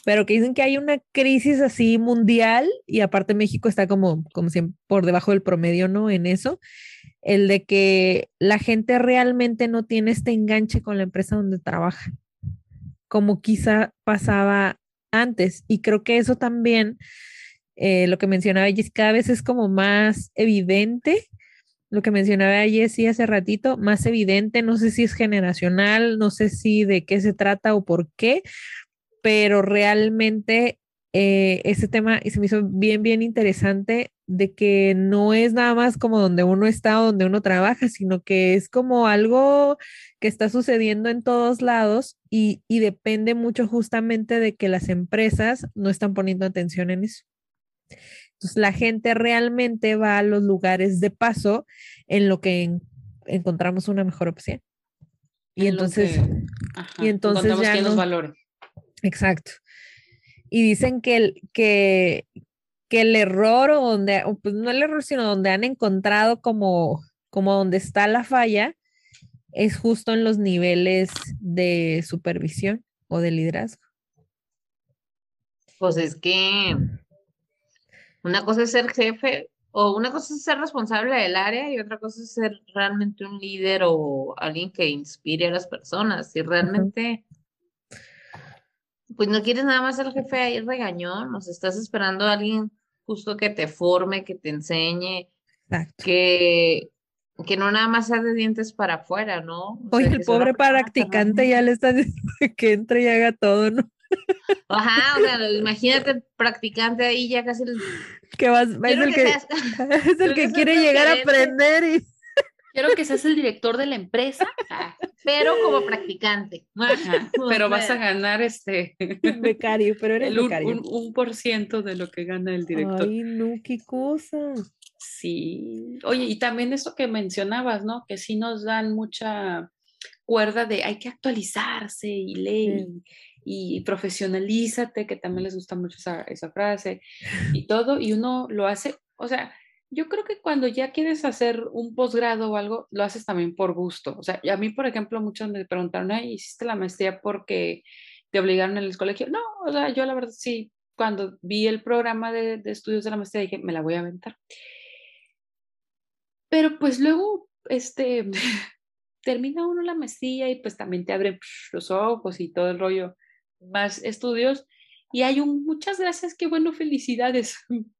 pero que dicen que hay una crisis así mundial y aparte México está como, como siempre por debajo del promedio, ¿no? En eso, el de que la gente realmente no tiene este enganche con la empresa donde trabaja, como quizá pasaba antes. Y creo que eso también, eh, lo que mencionaba Jessy, cada vez es como más evidente. Lo que mencionaba Jessy hace ratito, más evidente, no sé si es generacional, no sé si de qué se trata o por qué, pero realmente eh, ese tema se me hizo bien, bien interesante de que no es nada más como donde uno está o donde uno trabaja, sino que es como algo que está sucediendo en todos lados y, y depende mucho justamente de que las empresas no están poniendo atención en eso. Entonces la gente realmente va a los lugares de paso en lo que en- encontramos una mejor opción. Y en entonces, que- ajá, y entonces ya no- valore. Exacto. Y dicen que, el, que, que el error o donde, pues no el error, sino donde han encontrado como, como donde está la falla, es justo en los niveles de supervisión o de liderazgo. Pues es que una cosa es ser jefe o una cosa es ser responsable del área y otra cosa es ser realmente un líder o alguien que inspire a las personas. Si realmente, pues no quieres nada más ser jefe ahí regañón, nos estás esperando a alguien justo que te forme, que te enseñe, Exacto. que, que no nada más sea de dientes para afuera, ¿no? O Oye, sea, el pobre practicante ya le está diciendo que entre y haga todo, ¿no? Ajá, o sea, imagínate el practicante ahí ya casi el... Que vas, es el que que, seas- es el que que quiere llegar a aprender y Quiero que seas el director de la empresa, ah, pero como practicante. ajá, pero vas a ganar este becario, pero eres el un, becario. un- un por ciento de lo que gana el director. Ay, no, qué cosa. Sí. Oye, y también eso que mencionabas, ¿no? Que sí nos dan mucha cuerda de hay que actualizarse y lee y, y profesionalízate, que también les gusta mucho esa, esa frase y todo, y uno lo hace, o sea, yo creo que cuando ya quieres hacer un posgrado o algo, lo haces también por gusto. O sea, a mí, por ejemplo, muchos me preguntaron, ay, ¿hiciste la maestría porque te obligaron en el colegio? No, o sea, yo la verdad sí, cuando vi el programa de, de estudios de la maestría dije, me la voy a aventar. Pero pues luego, este, termina uno la maestría y pues también te abre psh, los ojos y todo el rollo, más estudios. Y hay un, muchas gracias, qué bueno, felicidades.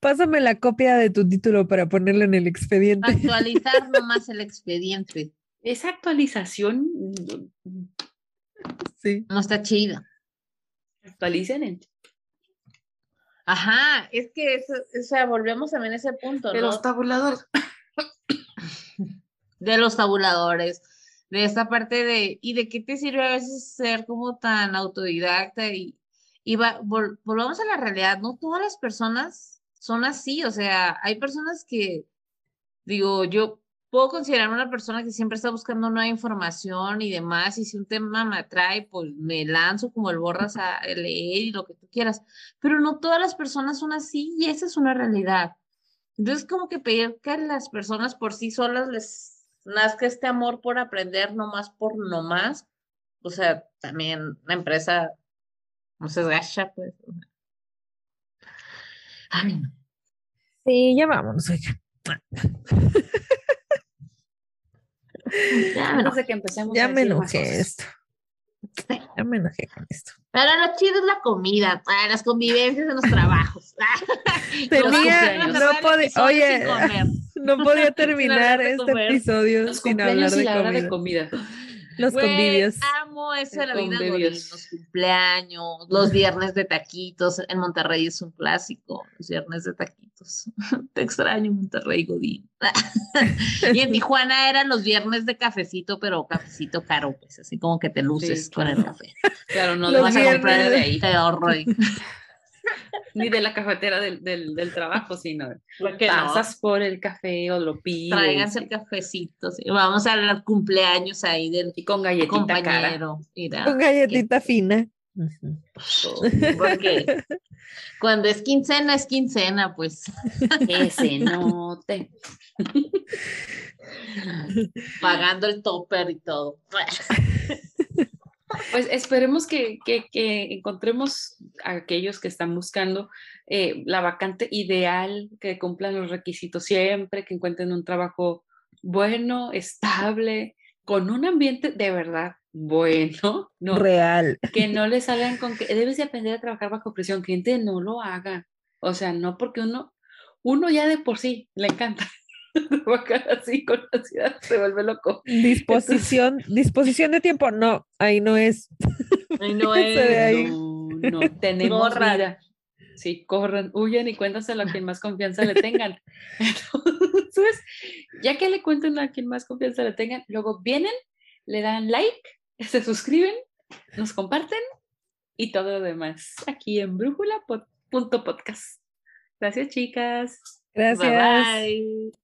Pásame la copia de tu título para ponerlo en el expediente. Actualizar nomás el expediente. Esa actualización, Sí. No está chido. actualicen en Ajá, es que eso, o sea, volvemos también a ese punto, de ¿no? los tabuladores. de los tabuladores, de esta parte de, ¿y de qué te sirve a veces ser como tan autodidacta? Y, y va- vol- volvamos a la realidad, no todas las personas son así, o sea, hay personas que, digo, yo puedo considerar una persona que siempre está buscando nueva información y demás, y si un tema me atrae, pues me lanzo como el borras a leer y lo que tú quieras, pero no todas las personas son así y esa es una realidad. Entonces, como que pedir que las personas por sí solas les nazca este amor por aprender nomás por nomás, o sea, también la empresa no se gacha, pues. Ay, no. Sí, ya vámonos, oiga. Ya me enojé. que empecemos Ya me enojé esto. Ya me enojé con esto. Pero lo chido es la comida, ah, las convivencias en los trabajos. Los Tenía, no podía, oye, no podía terminar este comer. episodio Los sin hablar y la hora de comida. Los Güey, convivios. amo eso de la vida los cumpleaños, los viernes de taquitos. En Monterrey es un clásico, los viernes de taquitos. Te extraño, Monterrey Godín. y en Tijuana eran los viernes de cafecito, pero cafecito caro, pues así como que te luces Sí, con el café. Claro, no lo vas a comprar de ahí, Te ahorro. Ni de la cafetera del, del, del trabajo, sino que no? pasas por el café o lo pides. Tráiganse el cafecito. sí. Vamos al cumpleaños ahí del y con galletita compañero. Mira, Con galletita fina. Porque cuando es quincena, es quincena, pues. Ese note. pagando el topper y todo. Pues esperemos que, que, que encontremos a aquellos que están buscando eh, la vacante ideal, que cumplan los requisitos siempre, que encuentren un trabajo bueno, estable, con un ambiente de verdad bueno, no, Real. que no le salgan con que debes de aprender a trabajar bajo presión, cliente no lo haga, o sea, no porque uno, uno ya de por sí le encanta así con ansiedad, se vuelve loco. Disposición, disposición de tiempo. No, ahí no es. No ahí. No, no, tenemos Corran. vida. Sí, corran, huyan y cuéntaselo a quien más confianza le tengan. Entonces, ya que le cuenten a quien más confianza le tengan, luego vienen, le dan like, se suscriben, nos comparten y todo lo demás aquí en brújula.podcast. Gracias, chicas. Gracias. Bye bye.